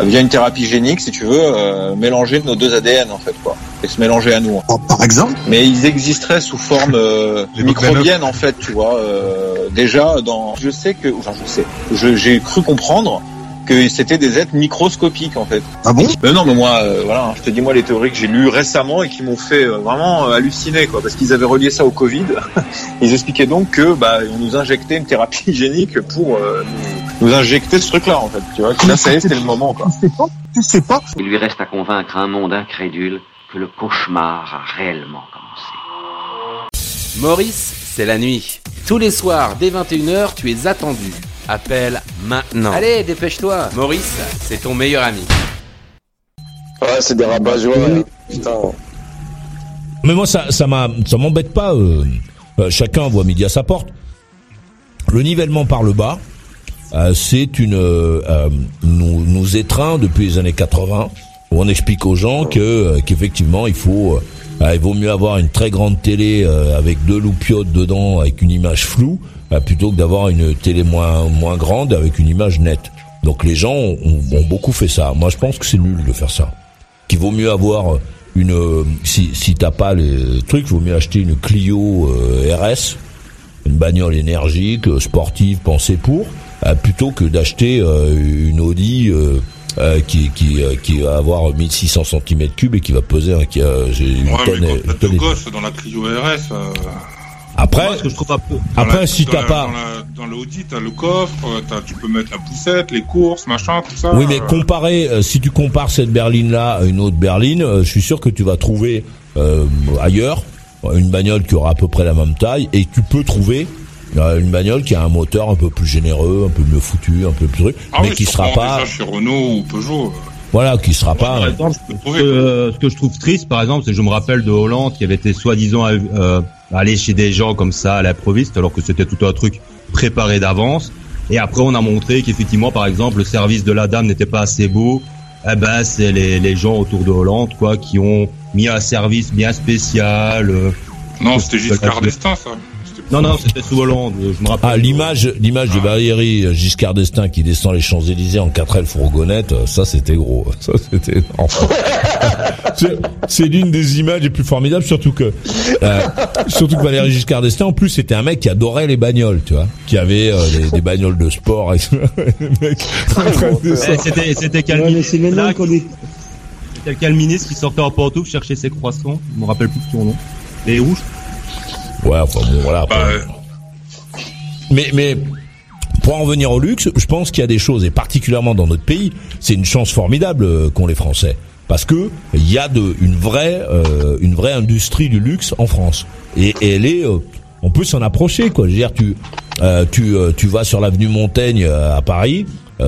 via une thérapie génique, si tu veux, mélanger nos deux ADN, en fait, quoi, et se mélanger à nous. Par exemple Mais ils existeraient sous forme euh, *laughs* microbienne, en fait, tu vois. euh, déjà, dans, je sais que, enfin, je sais, j'ai cru comprendre que c'était des êtres microscopiques, en fait. Ah bon? Mais non, mais moi, euh, voilà, je te dis moi les théories que j'ai lues récemment et qui m'ont fait euh, vraiment euh, halluciner, quoi, parce qu'ils avaient relié ça au Covid. *laughs* Ils expliquaient donc que bah on nous injectait une thérapie *laughs* génique pour euh, nous, nous injecter ce truc-là, en fait. Tu vois, que là ça y est, c'était le moment, quoi. Tu sais pas? Tu sais pas? Il lui reste à convaincre un monde incrédule que le cauchemar a réellement commencé. Maurice, c'est la nuit. Tous les soirs, dès 21h, tu es attendu. Appelle maintenant. Allez, dépêche-toi. Maurice, c'est ton meilleur ami. Ouais, c'est des rabat Putain. Mais moi, ça, ça m'a, ça m'embête pas. euh, euh, chacun voit midi à sa porte. Le nivellement par le bas, euh, c'est une, nous, nous étreint depuis les années 80, où on explique aux gens que, euh, qu'effectivement, il faut, euh, il vaut mieux avoir une très grande télé euh, avec deux loupiotes dedans, avec une image floue, euh, plutôt que d'avoir une télé moins, moins grande avec une image nette. Donc les gens ont, ont beaucoup fait ça. Moi, je pense que c'est nul de faire ça qu'il vaut mieux avoir une euh, si si t'as pas les trucs, vaut mieux acheter une Clio euh, RS, une bagnole énergique, euh, sportive, pensée pour, euh, plutôt que d'acheter euh, une Audi euh, euh, qui qui euh, qui va avoir 1600 cm3 et qui va peser qui a j'ai une Ouais, tonne, mais quand tonne deux gosses dans la Clio RS, Après, Moi, ce que je trouve un peu. dans après la- si t'as pas Dans, la- dans le Audi, t'as le coffre, euh, t'as- tu peux mettre la poussette, les courses, machin, tout ça. Oui, mais euh, comparer, euh, si tu compares cette berline-là à une autre berline, euh, je suis sûr que tu vas trouver euh, ailleurs une bagnole qui aura à peu près la même taille et tu peux trouver une bagnole qui a un moteur un peu plus généreux, un peu mieux foutu, un peu plus truc, ah mais oui, qui sera pas, déjà chez Renault ou Peugeot. Voilà, qui sera pas. Par exemple, ce, que- ce que je trouve triste, par exemple, c'est que je me rappelle de Hollande qui avait été soi-disant euh, aller chez des gens comme ça à l'improviste, alors que c'était tout un truc préparé d'avance. Et après, on a montré qu'effectivement, par exemple, le service de la dame n'était pas assez beau. Eh ben, c'est les, les gens autour de Hollande, quoi, qui ont mis un service bien spécial. euh, Non, c'était Giscard d'Estaing, ça. Non, non, c'était sous Hollande. Je me rappelle. Ah, l'image, l'image de Valérie Giscard d'Estaing qui descend les Champs-Élysées en 4L fourgonnette, euh, ça c'était gros. *laughs* Ça c'était énorme. *laughs* C'est- l'une des images les plus formidables, surtout que, euh, surtout que Valérie Giscard d'Estaing, en plus, c'était un mec qui adorait les bagnoles, tu vois, qui avait euh, des, des bagnoles de sport. Et tout. *laughs* Descendre. Eh, C'était, c'était c'est qu'on est. Ministre qui sortait en pantoufle chercher ses croissants Je me rappelle plus de son nom. Les rouges. Ouais, enfin bon, voilà. Bah, euh, Mais, mais pour en venir au luxe, je pense qu'il y a des choses, et particulièrement dans notre pays, c'est une chance formidable euh, qu'ont les Français, parce que il y a de une vraie, euh, une vraie industrie du luxe en France, et, et elle est, euh, on peut s'en approcher, quoi. Je veux dire, tu, tu, tu vas sur l'avenue Montaigne à Paris,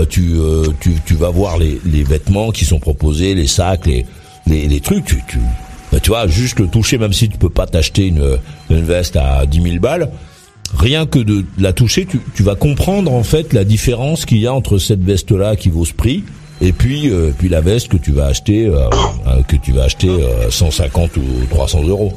tu, tu, tu vas voir les, les vêtements qui sont proposés, les sacs, les, les, les trucs, tu, tu, bah, tu vois, juste le toucher, même si tu peux pas t'acheter une, une veste à 10 000 balles, rien que de la toucher, tu, tu vas comprendre en fait la différence qu'il y a entre cette veste-là qui vaut ce prix et puis euh, puis la veste que tu vas acheter euh, euh, que tu vas acheter euh, 150 ou 300 euros.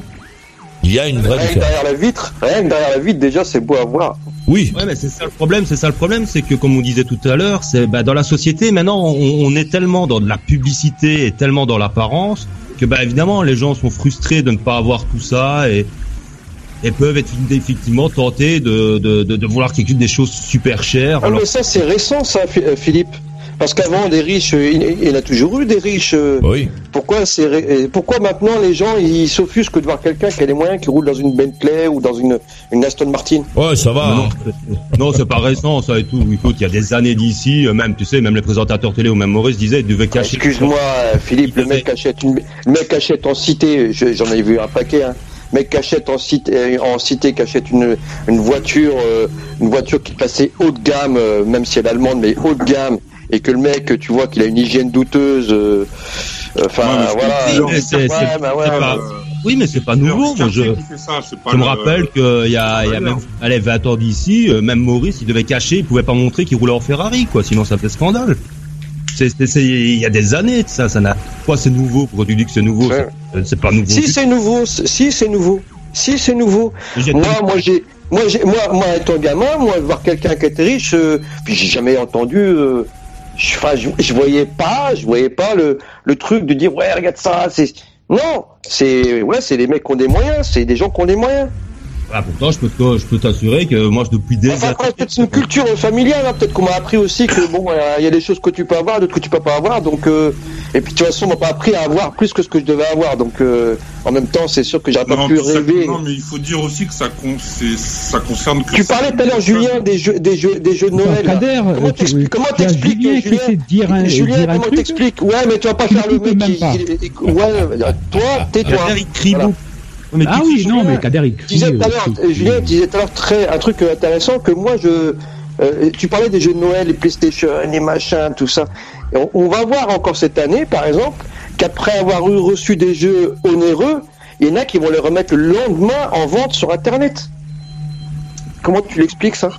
Il y a une vraie Rien que différence. derrière la vitre, rien que derrière la vitre, déjà, c'est beau à voir. Oui. Ouais, mais c'est ça le problème. C'est ça le problème, c'est que comme on disait tout à l'heure, c'est bah, dans la société maintenant, on, on est tellement dans de la publicité et tellement dans l'apparence que bah évidemment les gens sont frustrés de ne pas avoir tout ça et et peuvent être effectivement tentés de de, de, de vouloir chose des choses super chères. Ah, alors mais ça, c'est récent, ça, euh, Philippe. Parce qu'avant, des riches, euh, il y en a toujours eu des riches. euh, Oui. Pourquoi, c'est, ré- euh, pourquoi maintenant les gens ils s'offusquent de voir quelqu'un qui a les moyens, qui roule dans une Bentley ou dans une, une Aston Martin? Ouais, ça va. Non, hein. c'est- non, c'est pas récent, ça et tout. Écoute, il y a des années d'ici, même, tu sais, même les présentateurs télé ou même Maurice disaient, ils devaient cacher. Excuse-moi, Philippe, le mec achète une, le mec achète en cité, je- j'en ai vu un paquet, hein. Le mec qui achète en cité, en cité, qui achète une, une voiture, euh, une voiture qui classée haut de gamme, euh, même si elle est allemande, mais haut de gamme, et que le mec, tu vois qu'il a une hygiène douteuse, euh, euh, enfin, voilà. Oui, mais c'est- pas- euh, Oui, mais c'est pas nouveau. Moi, je, ça, pas me le- rappelle qu'il y a, il y a même, allez, 20 ans d'ici, même Maurice, il devait cacher, il pouvait pas montrer qu'il roulait en Ferrari, quoi, sinon ça fait scandale. C'est, c'est, c'est- il y a des années, ça, ça n'a, quoi, c'est nouveau, pourquoi tu dis que c'est nouveau? Ouais. C'est, pas nouveau. Si c'est nouveau, si c'est nouveau, si c'est nouveau. Moi, moi j'ai, moi j'ai, moi, moi étant gamin, moi voir quelqu'un qui était riche, euh, puis j'ai jamais entendu. euh, je, enfin, voyais pas, je voyais pas le, le truc de dire ouais regarde ça, c'est non, c'est ouais c'est les mecs qui ont des moyens, c'est des gens qui ont des moyens. Ah, pourtant, je peux, te- je peux t'assurer que moi, je- depuis des Enfin, années, après, peut-être une culture familiale, hein, peut-être qu'on m'a appris aussi que bon, euh, il y a des choses que tu peux avoir, d'autres que tu peux pas avoir, donc euh, et puis de toute façon, on m'a pas appris à avoir plus que ce que je devais avoir, donc euh, en même temps, c'est sûr que j'aurais pas pu rêver. non, mais il faut dire aussi que ça, con- c'est- ça concerne que Tu parlais tout à l'heure, Julien, des jeux, des jeux, des jeux de Noël. Comment euh, t'expliques Comment Julien Julien essaie de dire un- Julien, dire un comment t'expliques? Ouais, mais tu vas pas Tu faire le mec. Ouais, toi, tais-toi. Kader, il crie Voilà. beaucoup. Mais Ah oui, non, Julien, mais Kader, il Tu crie. disais tout à euh, l'heure, Julien, tu disais tout à l'heure très, un truc euh, intéressant que moi, je, euh, tu parlais des jeux de Noël, les PlayStation, les machins, tout ça. Et on, on va voir encore cette année, par exemple, qu'après avoir eu reçu des jeux onéreux, il y en a qui vont les remettre le lendemain en vente sur Internet. Comment tu l'expliques ça?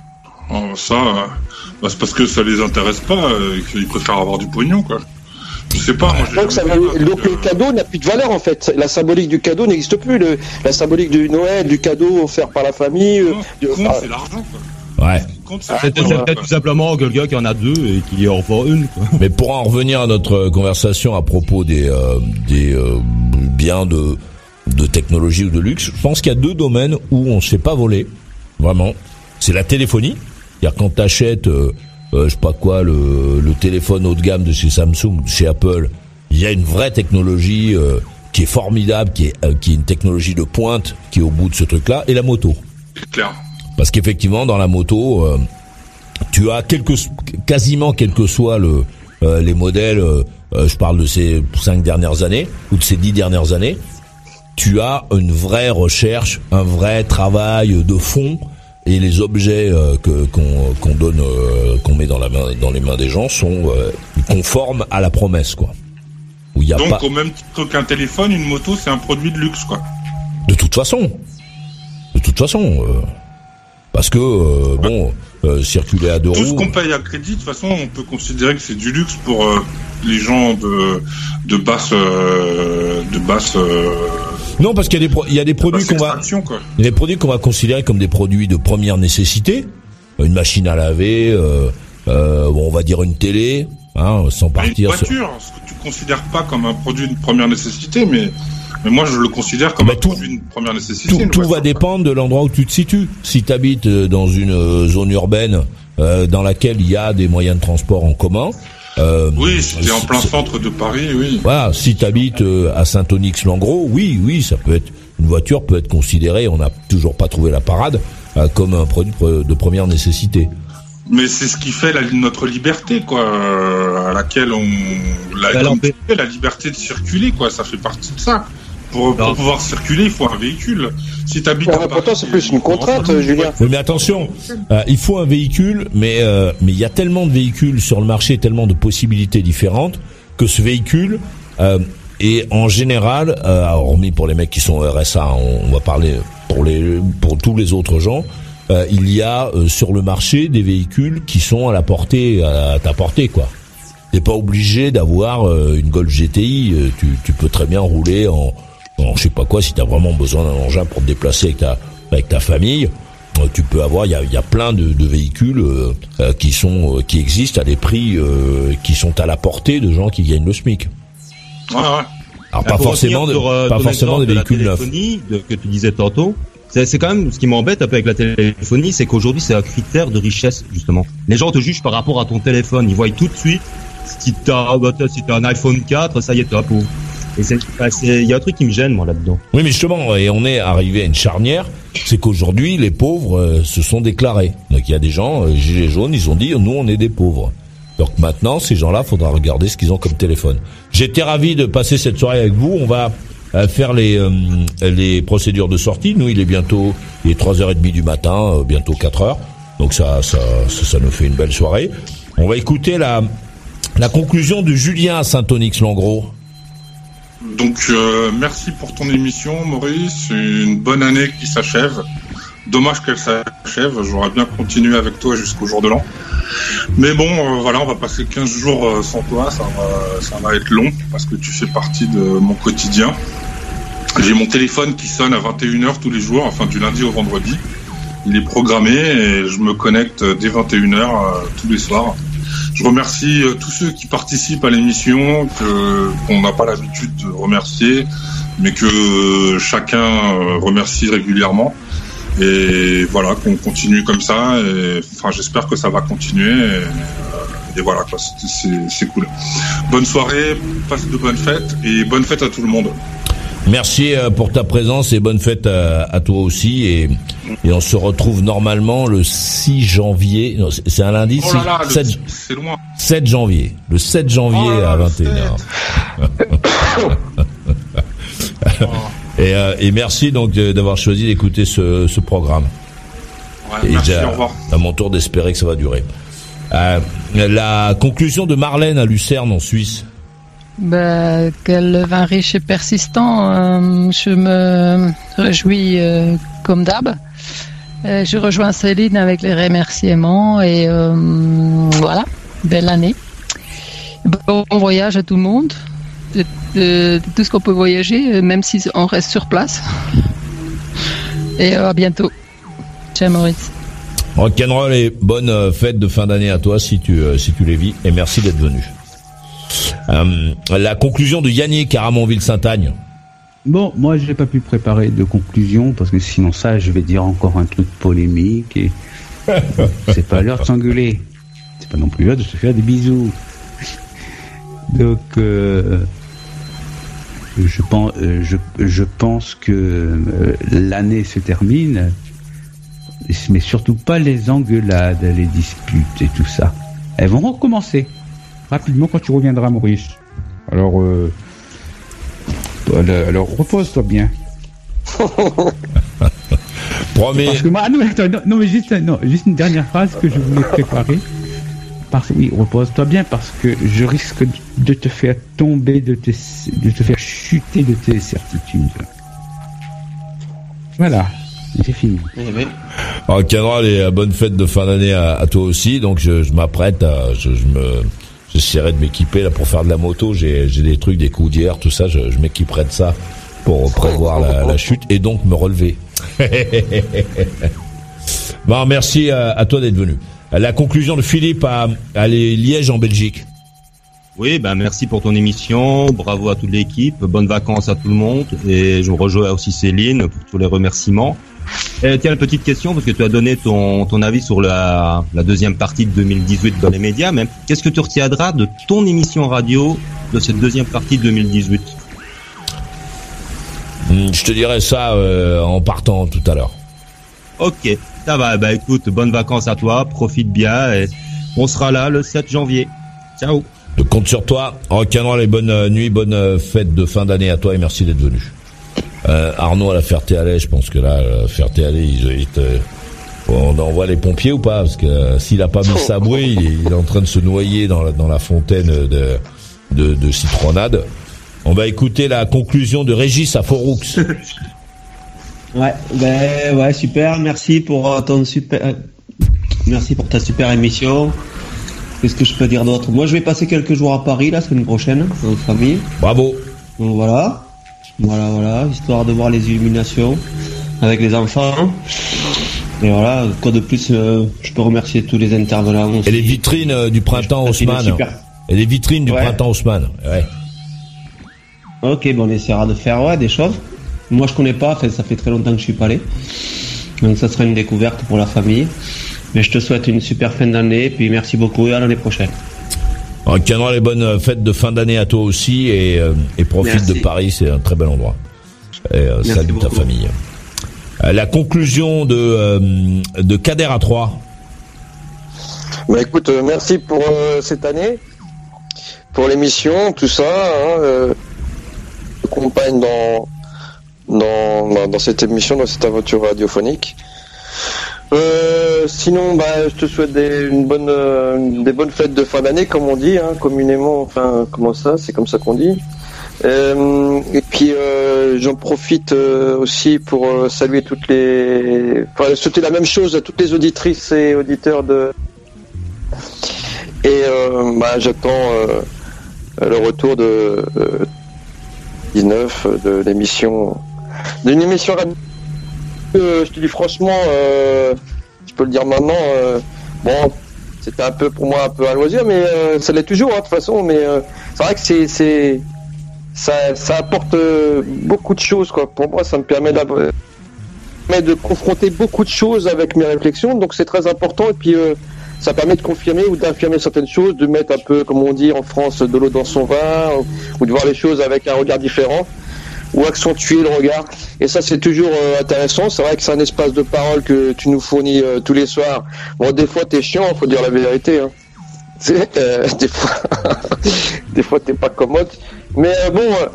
Oh, ça, bah, c'est parce que ça les intéresse pas, euh, et qu'ils préfèrent avoir du pognon, quoi. Je sais pas, moi Donc, ça veut- donc le cadeau n'a plus de valeur en fait. La symbolique du cadeau n'existe plus. Le- la symbolique du Noël, du cadeau offert par la famille. euh, Non, c'est l'argent, quoi. Ouais. Ah, quoi. peut-être tout simplement que le gars qui en a deux et qui en vend une, quoi. Mais pour en revenir à notre conversation à propos des euh, des euh, biens de de technologie ou de luxe, je pense qu'il y a deux domaines où on ne se fait pas voler, vraiment. C'est la téléphonie, c'est-à-dire quand t'achètes, je sais pas quoi, le, le téléphone haut de gamme de chez Samsung, de chez Apple, il y a une vraie technologie euh, qui est formidable, qui est euh, qui est une technologie de pointe qui est au bout de ce truc-là, et la moto. C'est clair. Parce qu'effectivement, dans la moto, euh, tu as quelque, quasiment quel que soit le, euh, les modèles, euh, euh, je parle de ces cinq dernières années ou de ces dix dernières années, tu as une vraie recherche, un vrai travail de fond et les objets euh, que qu'on qu'on donne, euh, qu'on met dans la main, dans les mains des gens sont euh, conformes à la promesse, quoi. Où il y a Donc, pas, au même titre qu'un téléphone, une moto, c'est un produit de luxe, quoi. de toute façon, de toute façon, euh, parce que euh, bon, euh, circuler à deux Tout ce roues. qu'on paye à crédit, de toute façon, on peut considérer que c'est du luxe pour euh, les gens de, de basse, euh, de basse, euh, Non, parce qu'il y a des pro- il y a des produits qu'on va quoi. il y a des produits qu'on va considérer comme des produits de première nécessité, une machine à laver, euh, euh, bon, on va dire une télé, hein, sans Une partir sur- voiture, ce que tu considères pas comme un produit de première nécessité, mais, mais moi je le considère comme Bah, un tout- produit de première nécessité. Tout, une va dépendre de l'endroit où tu te situes. Si tu habites dans une euh, zone urbaine euh, dans laquelle il y a des moyens de transport en commun, euh, Oui, si t'es en plein centre de Paris, oui. Voilà, si tu habites à Saint-Onyx-Langros, oui, oui, ça peut être une voiture peut être considérée, on n'a toujours pas trouvé la parade, euh, comme un produit de pre- de première nécessité. Mais c'est ce qui fait la, notre liberté, quoi, euh, à laquelle on, la, la liberté de circuler, quoi, ça fait partie de ça. Pour, pouvoir circuler, il faut un véhicule. Si t'habites Ouais, à Paris, pourtant, c'est plus une contrainte, en- Julien. Oui, mais attention, euh, il faut un véhicule, mais euh, mais il y a tellement de véhicules sur le marché, tellement de possibilités différentes que ce véhicule euh, est en général, euh, hormis pour les mecs qui sont RSA, on, on va parler pour les pour tous les autres gens, euh, il y a euh, sur le marché des véhicules qui sont à la portée à ta portée quoi. T'es pas obligé d'avoir euh, une Golf GTI, euh, tu, tu peux très bien rouler en, en je sais pas quoi si t'as vraiment besoin d'un engin pour te déplacer avec ta avec ta famille. euh, Tu peux avoir, il y a, il y a plein de, de véhicules euh, euh, qui sont qui existent à des prix euh, qui sont à la portée de gens qui gagnent le SMIC. Ouais, ouais. Alors pas forcément, de, sur, euh, pas des de la véhicules neufs. téléphonie de- que tu disais tantôt. C'est quand même ce qui m'embête un peu avec la téléphonie, c'est qu'aujourd'hui c'est un critère de richesse justement. Les gens te jugent par rapport à ton téléphone, ils voient tout de suite si t'as bah, t'as- si t'as un iPhone 4, ça y est, t'as pauvre. Il y a un truc qui me gêne moi là-dedans. Oui, mais justement, et on est arrivé à une charnière, c'est qu'aujourd'hui, les pauvres euh, se sont déclarés. Donc il y a des gens, euh, gilets jaunes, ils ont dit, nous, on est des pauvres. Donc maintenant, ces gens-là, faudra regarder ce qu'ils ont comme téléphone. J'étais ravi de passer cette soirée avec vous. On va euh, faire les euh, les procédures de sortie. Nous, il est bientôt, il est 3h30 du matin, euh, bientôt 4h. Donc ça, ça, ça, nous fait une belle soirée. On va écouter la la conclusion de Julien à Saint-Onyx-Langros. Donc euh, merci pour ton émission Maurice, une bonne année qui s'achève. Dommage qu'elle s'achève, j'aurais bien continué avec toi jusqu'au jour de l'an. Mais bon, euh, voilà, on va passer 15 jours euh, sans toi, ça va, être long parce que tu fais partie de mon quotidien. J'ai mon téléphone qui sonne à 21h tous les jours, enfin du lundi au vendredi. Il est programmé et je me connecte dès 21h euh, tous les soirs. Je remercie euh, tous ceux qui participent à l'émission, que qu'on n'a pas l'habitude de remercier, mais que euh, chacun euh, remercie régulièrement. Et voilà, qu'on continue comme ça. Enfin, j'espère que ça va continuer. Et, voilà, quoi, c'est- c'est c'est cool. Bonne soirée, passe de bonnes fêtes et bonne fête à tout le monde. Merci euh, pour ta présence et bonne fête à, à toi aussi et, et on se retrouve normalement le 6 janvier. non, c'est- un lundi. Oh là là, c'est- le- 7, c'est loin. 7 janvier. Le 7 janvier Oh là à le 21h. *laughs* et, euh, et merci donc d'avoir choisi d'écouter ce, ce programme. Ouais, et merci, déjà, au revoir. à mon tour d'espérer que ça va durer. Euh, la conclusion de Marlène à Lucerne en Suisse. Ben, quel vin riche et persistant. euh, je me réjouis euh, comme d'hab. Euh, je rejoins Céline avec les remerciements et voilà, belle année. Bon voyage à tout le monde. De, tout ce qu'on peut voyager, même si on reste sur place. Et à bientôt. Ciao Maurice. Rock'n'roll et bonne fête de fin d'année à toi si tu les vis et merci d'être venu. Euh, la conclusion de Yannick à Ramonville-Saint-Agne. Bon, moi, j'ai pas pu préparer de conclusion parce que sinon ça, je vais dire encore un truc polémique et *laughs* c'est pas l'heure de s'engueuler. C'est pas non plus l'heure de se faire des bisous. Donc, euh, je pense, euh, je, je pense que l'année se termine, mais surtout pas les engueulades, les disputes et tout ça. Elles vont recommencer rapidement quand tu reviendras, Maurice. Alors, euh, voilà, alors repose-toi bien. *laughs* Premier. Parce que moi, ah non, mais attends, non, non, mais juste, non, juste une dernière phrase que je voulais préparer. Parce, oui, repose-toi bien parce que je risque de te faire tomber, de te, de te faire chuter de tes certitudes. Voilà, c'est fini. Rock'n'roll et euh, bonne fête de fin d'année à, à toi aussi. Donc je, je m'apprête à, je, je me, j'essaierai de m'équiper là pour faire de la moto. J'ai, des trucs, des d'hier, tout ça. Je, je m'équiperai de ça pour prévoir la, chute et donc me relever. *laughs* bon, merci à, à toi d'être venu. La conclusion de Philippe à, Liège en Belgique. Oui, ben merci pour ton émission, bravo à toute l'équipe, bonnes vacances à tout le monde. Et je rejoins aussi Céline pour tous les remerciements. Et tiens, une petite question parce que tu as donné ton, ton avis sur la, la deuxième partie de 2018 dans les médias, mais qu'est-ce que tu retiendras de ton émission radio de cette deuxième partie de 2018 Hmm, Je te dirai ça euh, en partant tout à l'heure. Ok, ça va, bah écoute, bonnes vacances à toi, profite bien et on sera là le 7 janvier. Ciao Je compte sur toi. Rock'n'roll et bonne euh, nuit, bonne euh, fête de fin d'année à toi et merci d'être venu. Euh, Arnaud à la Ferté-Alais, je pense que là, la Ferté-Alais, te- on envoie les pompiers ou pas? Parce que euh, s'il a pas mis sa bouée, il est, il est en train de se noyer dans la, dans la fontaine de, de, de citronnade. On va écouter la conclusion de Régis à Foroux. *laughs* Ouais, ben ouais, super. Merci pour euh, ton super. euh, Merci pour ta super émission. Qu'est-ce que je peux dire d'autre? Moi, je vais passer quelques jours à Paris la semaine prochaine, en famille. Bravo. Donc voilà, voilà, voilà, histoire de voir les illuminations avec les enfants. Et voilà, quoi de plus euh, Je peux remercier tous les intervenants. Et les vitrines euh, du printemps Haussmann. super- Et les vitrines du Ouais. printemps Haussmann. Ouais. Ok, bon, on essaiera de faire ouais, des choses. moi je connais pas, ça fait très longtemps que je suis pas allé. Donc ça sera une découverte pour la famille. Mais je te souhaite une super fin d'année, puis merci beaucoup et à l'année prochaine. Alors, Canon, les bonnes fêtes de fin d'année à toi aussi et, euh, et profite Merci. de Paris, c'est un très bel endroit. Et euh, salue ta famille. Euh, La conclusion de, euh, de Kader à 3. Bah écoute, euh, merci pour euh, cette année, pour l'émission, tout ça. Hein, euh, compagne dans, dans, dans, dans cette émission, dans cette aventure radiophonique. Euh, sinon, bah, je te souhaite des, une bonne, euh, des bonnes fêtes de fin d'année, comme on dit, hein, communément. Enfin, comment ça C'est comme ça qu'on dit. Euh, et puis j'en profite aussi pour saluer toutes les, enfin souhaiter la même chose à toutes les auditrices et auditeurs de. Et bah, j'attends le retour de euh, 19 de l'émission, d'une émission radio. Je te dis franchement, euh, je peux le dire maintenant. euh, bon, c'était un peu pour moi un peu à loisir, mais euh, ça l'est toujours hein, de toute façon. Mais c'est vrai que c'est c'est ça, ça apporte beaucoup de choses quoi. Pour moi, ça me permet de confronter beaucoup de choses avec mes réflexions, donc c'est très important. Et puis ça permet de confirmer ou d'affirmer certaines choses, de mettre un peu, comme on dit en France, de l'eau dans son vin, ou de voir les choses avec un regard différent, ou accentuer le regard. Et ça, c'est toujours euh, intéressant. C'est vrai que c'est un espace de parole que tu nous fournis euh, tous les soirs. Bon, des fois, t'es chiant, faut dire la vérité. Hein. *laughs* Euh, des fois, *laughs* des fois, t'es pas commode. Mais euh, bon, euh,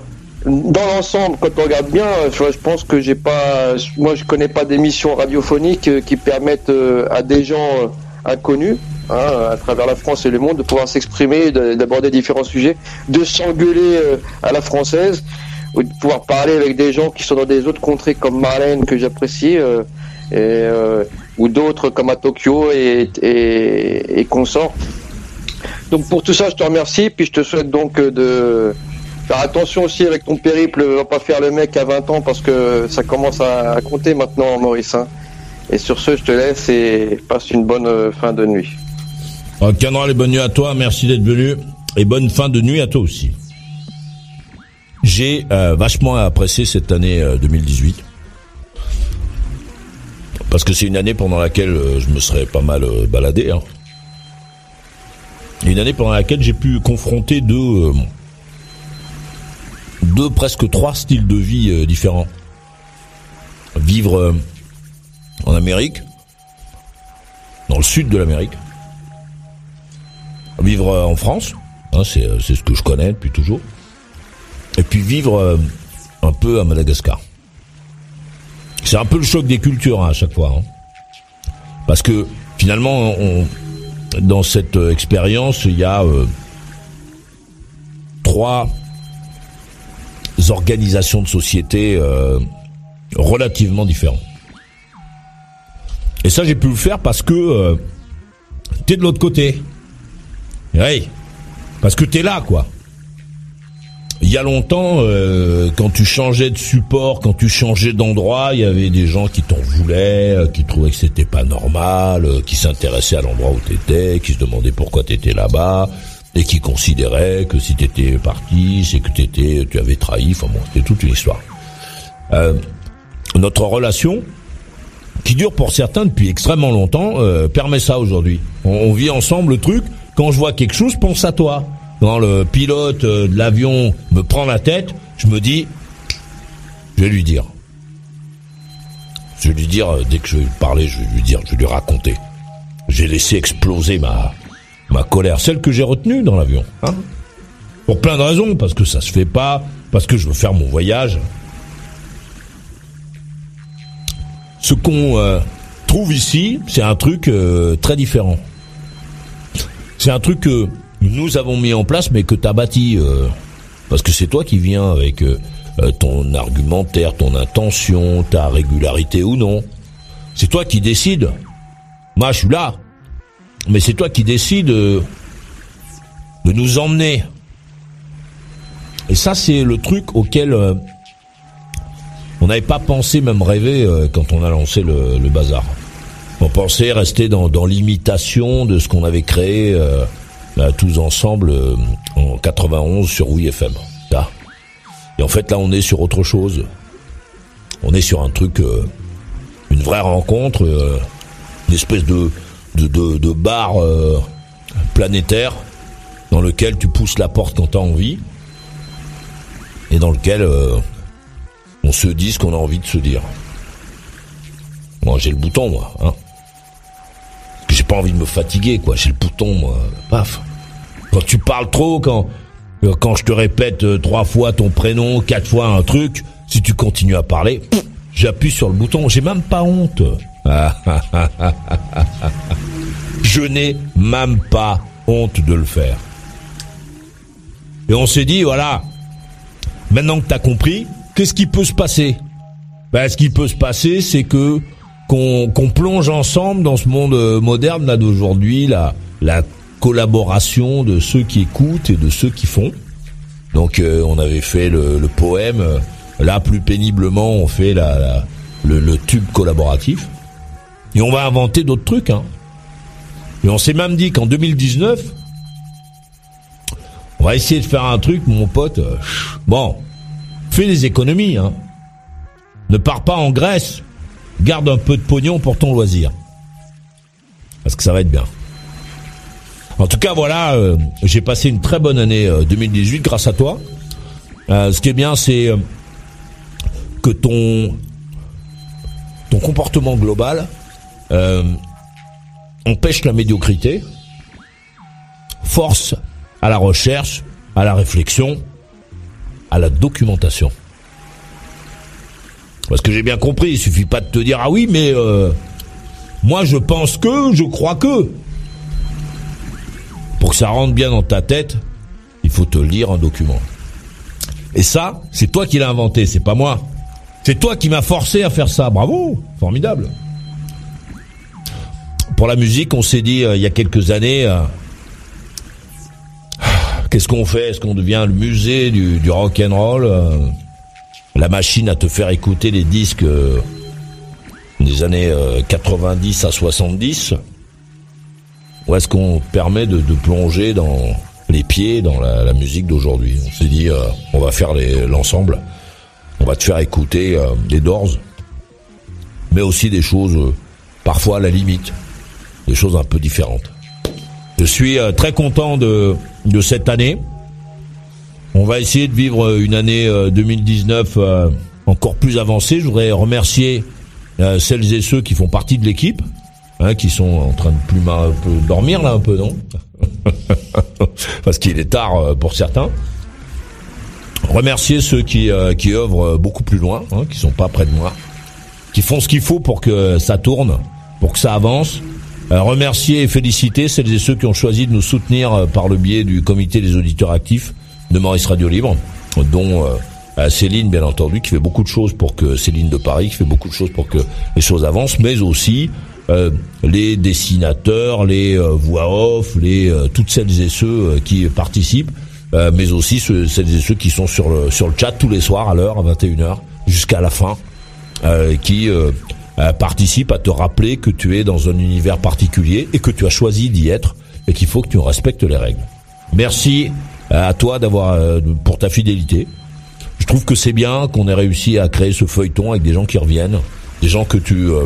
dans l'ensemble, quand on regarde bien, euh, je, pense que j'ai pas, moi, je connais pas d'émissions radiophoniques qui permettent à des gens inconnus, hein, à travers la France et le monde, de pouvoir s'exprimer, de- d'aborder différents sujets, de s'engueuler à la française, ou de pouvoir parler avec des gens qui sont dans des autres contrées comme Marlène que j'apprécie, euh, et, euh, ou d'autres comme à Tokyo et, et, et consorts. Donc pour tout ça, je te remercie, puis je te souhaite donc euh, de faire attention aussi avec ton périple, va pas faire le mec à 20 ans parce que ça commence à, compter maintenant, Maurice. hein. Et sur ce, je te laisse et passe une bonne euh, fin de nuit. Alors, Canon, les bonnes nuits à toi, merci d'être venu et bonne fin de nuit à toi aussi. J'ai euh, vachement apprécié cette année euh, 2018 parce que c'est une année pendant laquelle euh, je me serais pas mal euh, baladé. hein. Une année pendant laquelle j'ai pu confronter deux, euh, deux presque trois styles de vie euh, différents. Vivre euh, en Amérique, dans le sud de l'Amérique, vivre euh, en France, hein, euh, c'est ce que je connais depuis toujours, et puis vivre euh, un peu à Madagascar. C'est un peu le choc des cultures hein, à chaque fois, hein. parce que finalement, dans cette euh, expérience, il y a euh, trois organisations de société relativement différentes. Et ça, j'ai pu le faire parce que euh, t'es de l'autre côté. Oui, parce que t'es là, quoi. Il y a longtemps, euh, quand tu changeais de support, quand tu changeais d'endroit, il y avait des gens qui t'en voulaient, euh, qui trouvaient que c'était pas normal, euh, qui s'intéressaient à l'endroit où t'étais, qui se demandaient pourquoi t'étais là-bas, et qui considéraient que si t'étais parti, c'est que t'étais, tu avais trahi. Enfin bon, c'était toute une histoire. Notre relation, qui dure pour certains depuis extrêmement longtemps, permet ça aujourd'hui. On, on vit ensemble le truc. Quand je vois quelque chose, pense à toi. Quand le pilote euh, de l'avion me prend la tête, je me dis, je vais lui dire. Je vais lui dire, euh, dès que je vais lui parler, je vais lui dire, je vais lui raconter. J'ai laissé exploser ma, ma colère, celle que j'ai retenue dans l'avion. Hein Pour plein de raisons, parce que ça se fait pas, parce que je veux faire mon voyage. Ce qu'on euh, trouve ici, c'est un truc euh, très différent. C'est un truc que nous avons mis en place, mais que tu as bâti. euh, parce que c'est toi qui viens avec euh, euh, ton argumentaire, ton intention, ta régularité ou non. C'est toi qui décides. Moi, je suis là. Mais c'est toi qui décides de nous emmener. Et ça, c'est le truc auquel on n'avait pas pensé, même rêvé, quand on a lancé le, bazar. On pensait rester dans, l'imitation de ce qu'on avait créé tous ensemble euh, en 91 sur Oui FM. Là. Et en fait, là, on est sur autre chose. on est sur un truc, euh, une vraie rencontre, euh, une espèce de de, bar planétaire dans lequel tu pousses la porte quand t'as envie et dans lequel on se dit ce qu'on a envie de se dire. Moi, j'ai le bouton, moi. Hein. Pas envie de me fatiguer, quoi. J'ai le bouton, moi. Paf. Quand tu parles trop, quand euh, quand je te répète euh, trois fois ton prénom, quatre fois un truc, si tu continues à parler, j'appuie sur le bouton. J'ai même pas honte. *laughs* je n'ai même pas honte de le faire. Et on s'est dit, voilà, maintenant que t'as compris, qu'est-ce qui peut se passer? Ben, Ce qui peut se passer, c'est que qu'on plonge ensemble dans ce monde euh, moderne là d'aujourd'hui, la, la collaboration de ceux qui écoutent et de ceux qui font. Donc euh, on avait fait le, le poème, euh, là plus péniblement on fait la, la- le, le tube collaboratif. Et on va inventer d'autres trucs. Hein. Et on s'est même dit qu'en 2019, on va essayer de faire un truc, mon pote. euh, Bon, fais des économies. Hein. Ne pars pas en Grèce. Garde un peu de pognon pour ton loisir. Parce que ça va être bien. En tout cas, voilà, euh, j'ai passé une très bonne année euh, 2018 grâce à toi. Euh, ce qui est bien, c'est euh, que ton ton comportement global euh, empêche la médiocrité, force à la recherche, à la réflexion, à la documentation. Parce que j'ai bien compris, il suffit pas de te dire ah oui mais euh, moi je pense que, je crois que. Pour que ça rentre bien dans ta tête, il faut te lire un document. Et ça, c'est toi qui l'as inventé, c'est pas moi. C'est toi qui m'as forcé à faire ça. Bravo, formidable. Pour la musique, on s'est dit euh, il y a quelques années, euh, qu'est-ce qu'on fait? Est-ce qu'on devient le musée du, du rock and roll La machine à te faire écouter les disques euh, des années euh, 90 à 70 Ou est-ce qu'on permet de, plonger dans les pieds dans la, musique d'aujourd'hui On s'est dit, euh, on va faire l'ensemble. On va te faire écouter euh, des Doors, mais aussi des choses euh, parfois à la limite, des choses un peu différentes. Je suis euh, très content de cette année. On va essayer de vivre euh, une année euh, 2019 euh, encore plus avancée. Je voudrais remercier euh, celles et ceux qui font partie de l'équipe, hein, qui sont en train de plus un peu dormir là un peu, non *laughs* Parce qu'il est tard euh, pour certains. Remercier ceux qui euh, qui œuvrent euh, beaucoup plus loin, hein, qui sont pas près de moi, qui font ce qu'il faut pour que ça tourne, pour que ça avance. Euh, remercier et féliciter celles et ceux qui ont choisi de nous soutenir euh, par le biais du comité des auditeurs actifs de Maurice Radio Libre, dont euh, Céline, bien entendu, qui fait beaucoup de choses pour que Céline de Paris, qui fait beaucoup de choses pour que les choses avancent, mais aussi euh, les dessinateurs, les euh, voix off, les euh, toutes celles et ceux euh, qui participent, euh, mais aussi celles et ceux qui sont sur le sur le chat tous les soirs à l'heure à 21h jusqu'à la fin, qui participent à te rappeler que tu es dans un univers particulier et que tu as choisi d'y être et qu'il faut que tu respectes les règles. Merci à toi d'avoir euh, pour ta fidélité. Je trouve que c'est bien qu'on ait réussi à créer ce feuilleton avec des gens qui reviennent, des gens que tu euh,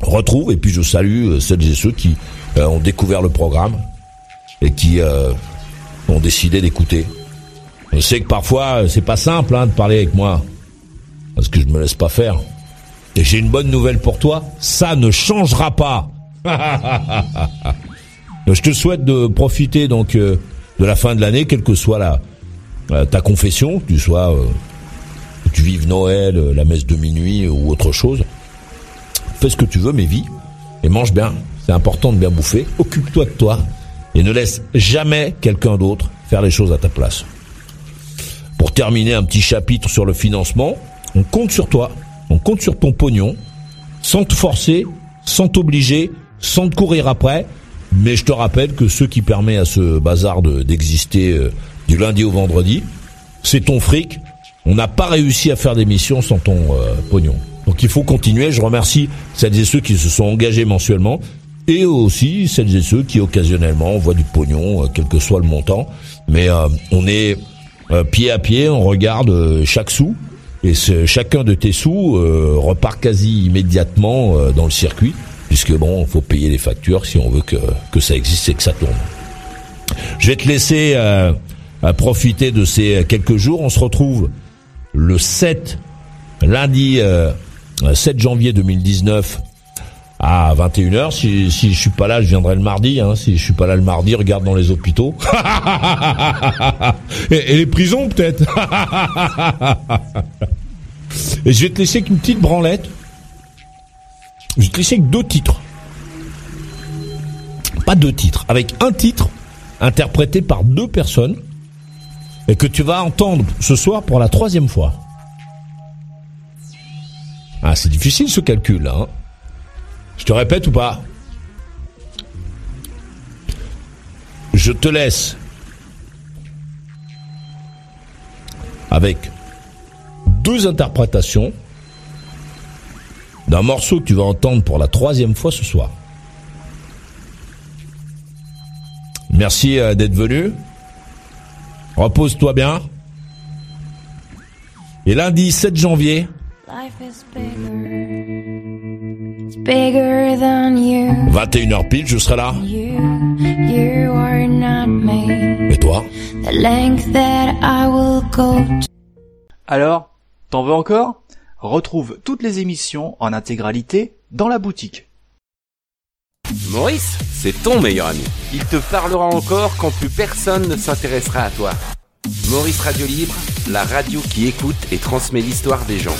retrouves. Et puis je salue euh, celles et ceux qui euh, ont découvert le programme et qui euh, ont décidé d'écouter. Je sais que parfois euh, c'est pas simple hein, de parler avec moi parce que je me laisse pas faire. Et j'ai une bonne nouvelle pour toi, ça ne changera pas. *laughs* je te souhaite de profiter donc euh, de la fin de l'année, quelle que soit la ta confession, que tu sois euh, tu vives Noël, euh, la messe de minuit ou autre chose. Fais ce que tu veux, mais vis et mange bien. C'est important de bien bouffer. Occupe-toi de toi et ne laisse jamais quelqu'un d'autre faire les choses à ta place. Pour terminer, un petit chapitre sur le financement. On compte sur toi, on compte sur ton pognon, sans te forcer, sans t'obliger, sans te courir après. Mais je te rappelle que ce qui permet à ce bazar de- d'exister euh, du lundi au vendredi, c'est ton fric. On n'a pas réussi à faire d'émission sans ton euh, pognon. Donc il faut continuer. Je remercie celles et ceux qui se sont engagés mensuellement et aussi celles et ceux qui occasionnellement envoient du pognon, euh, quel que soit le montant. Mais euh, on est euh, pied à pied, on regarde chaque sou et chacun de tes sous repart quasi immédiatement dans le circuit, puisque bon, faut payer les factures si on veut que, que ça existe et que ça tourne. Je vais te laisser euh, à profiter de ces quelques jours. On se retrouve le 7, lundi euh, 7 janvier 2019 à 21h. Si, si je suis pas là, je viendrai le mardi. Hein. Si je suis pas là le mardi, regarde dans les hôpitaux. *laughs* et, et les prisons peut-être. *laughs* et je vais te laisser avec une petite branlette. Te laisser avec deux titres. Pas deux titres, avec un titre interprété par deux personnes et que tu vas entendre ce soir pour la troisième fois. Ah, c'est difficile ce calcul. Hein. Je te répète ou pas? Je te laisse avec deux interprétations d'un morceau que tu vas entendre pour la troisième fois ce soir. Merci euh, d'être venu. Repose-toi bien. Et lundi 7 janvier, Life is bigger. It's bigger than you. 21h pile, je serai là. You, you are not me. Et toi? The length that I will go to. Alors, t'en veux encore? Retrouve toutes les émissions en intégralité dans la boutique. Maurice, c'est ton meilleur ami. Il te parlera encore quand plus personne ne s'intéressera à toi. Maurice Radio Libre, la radio qui écoute et transmet l'histoire des gens.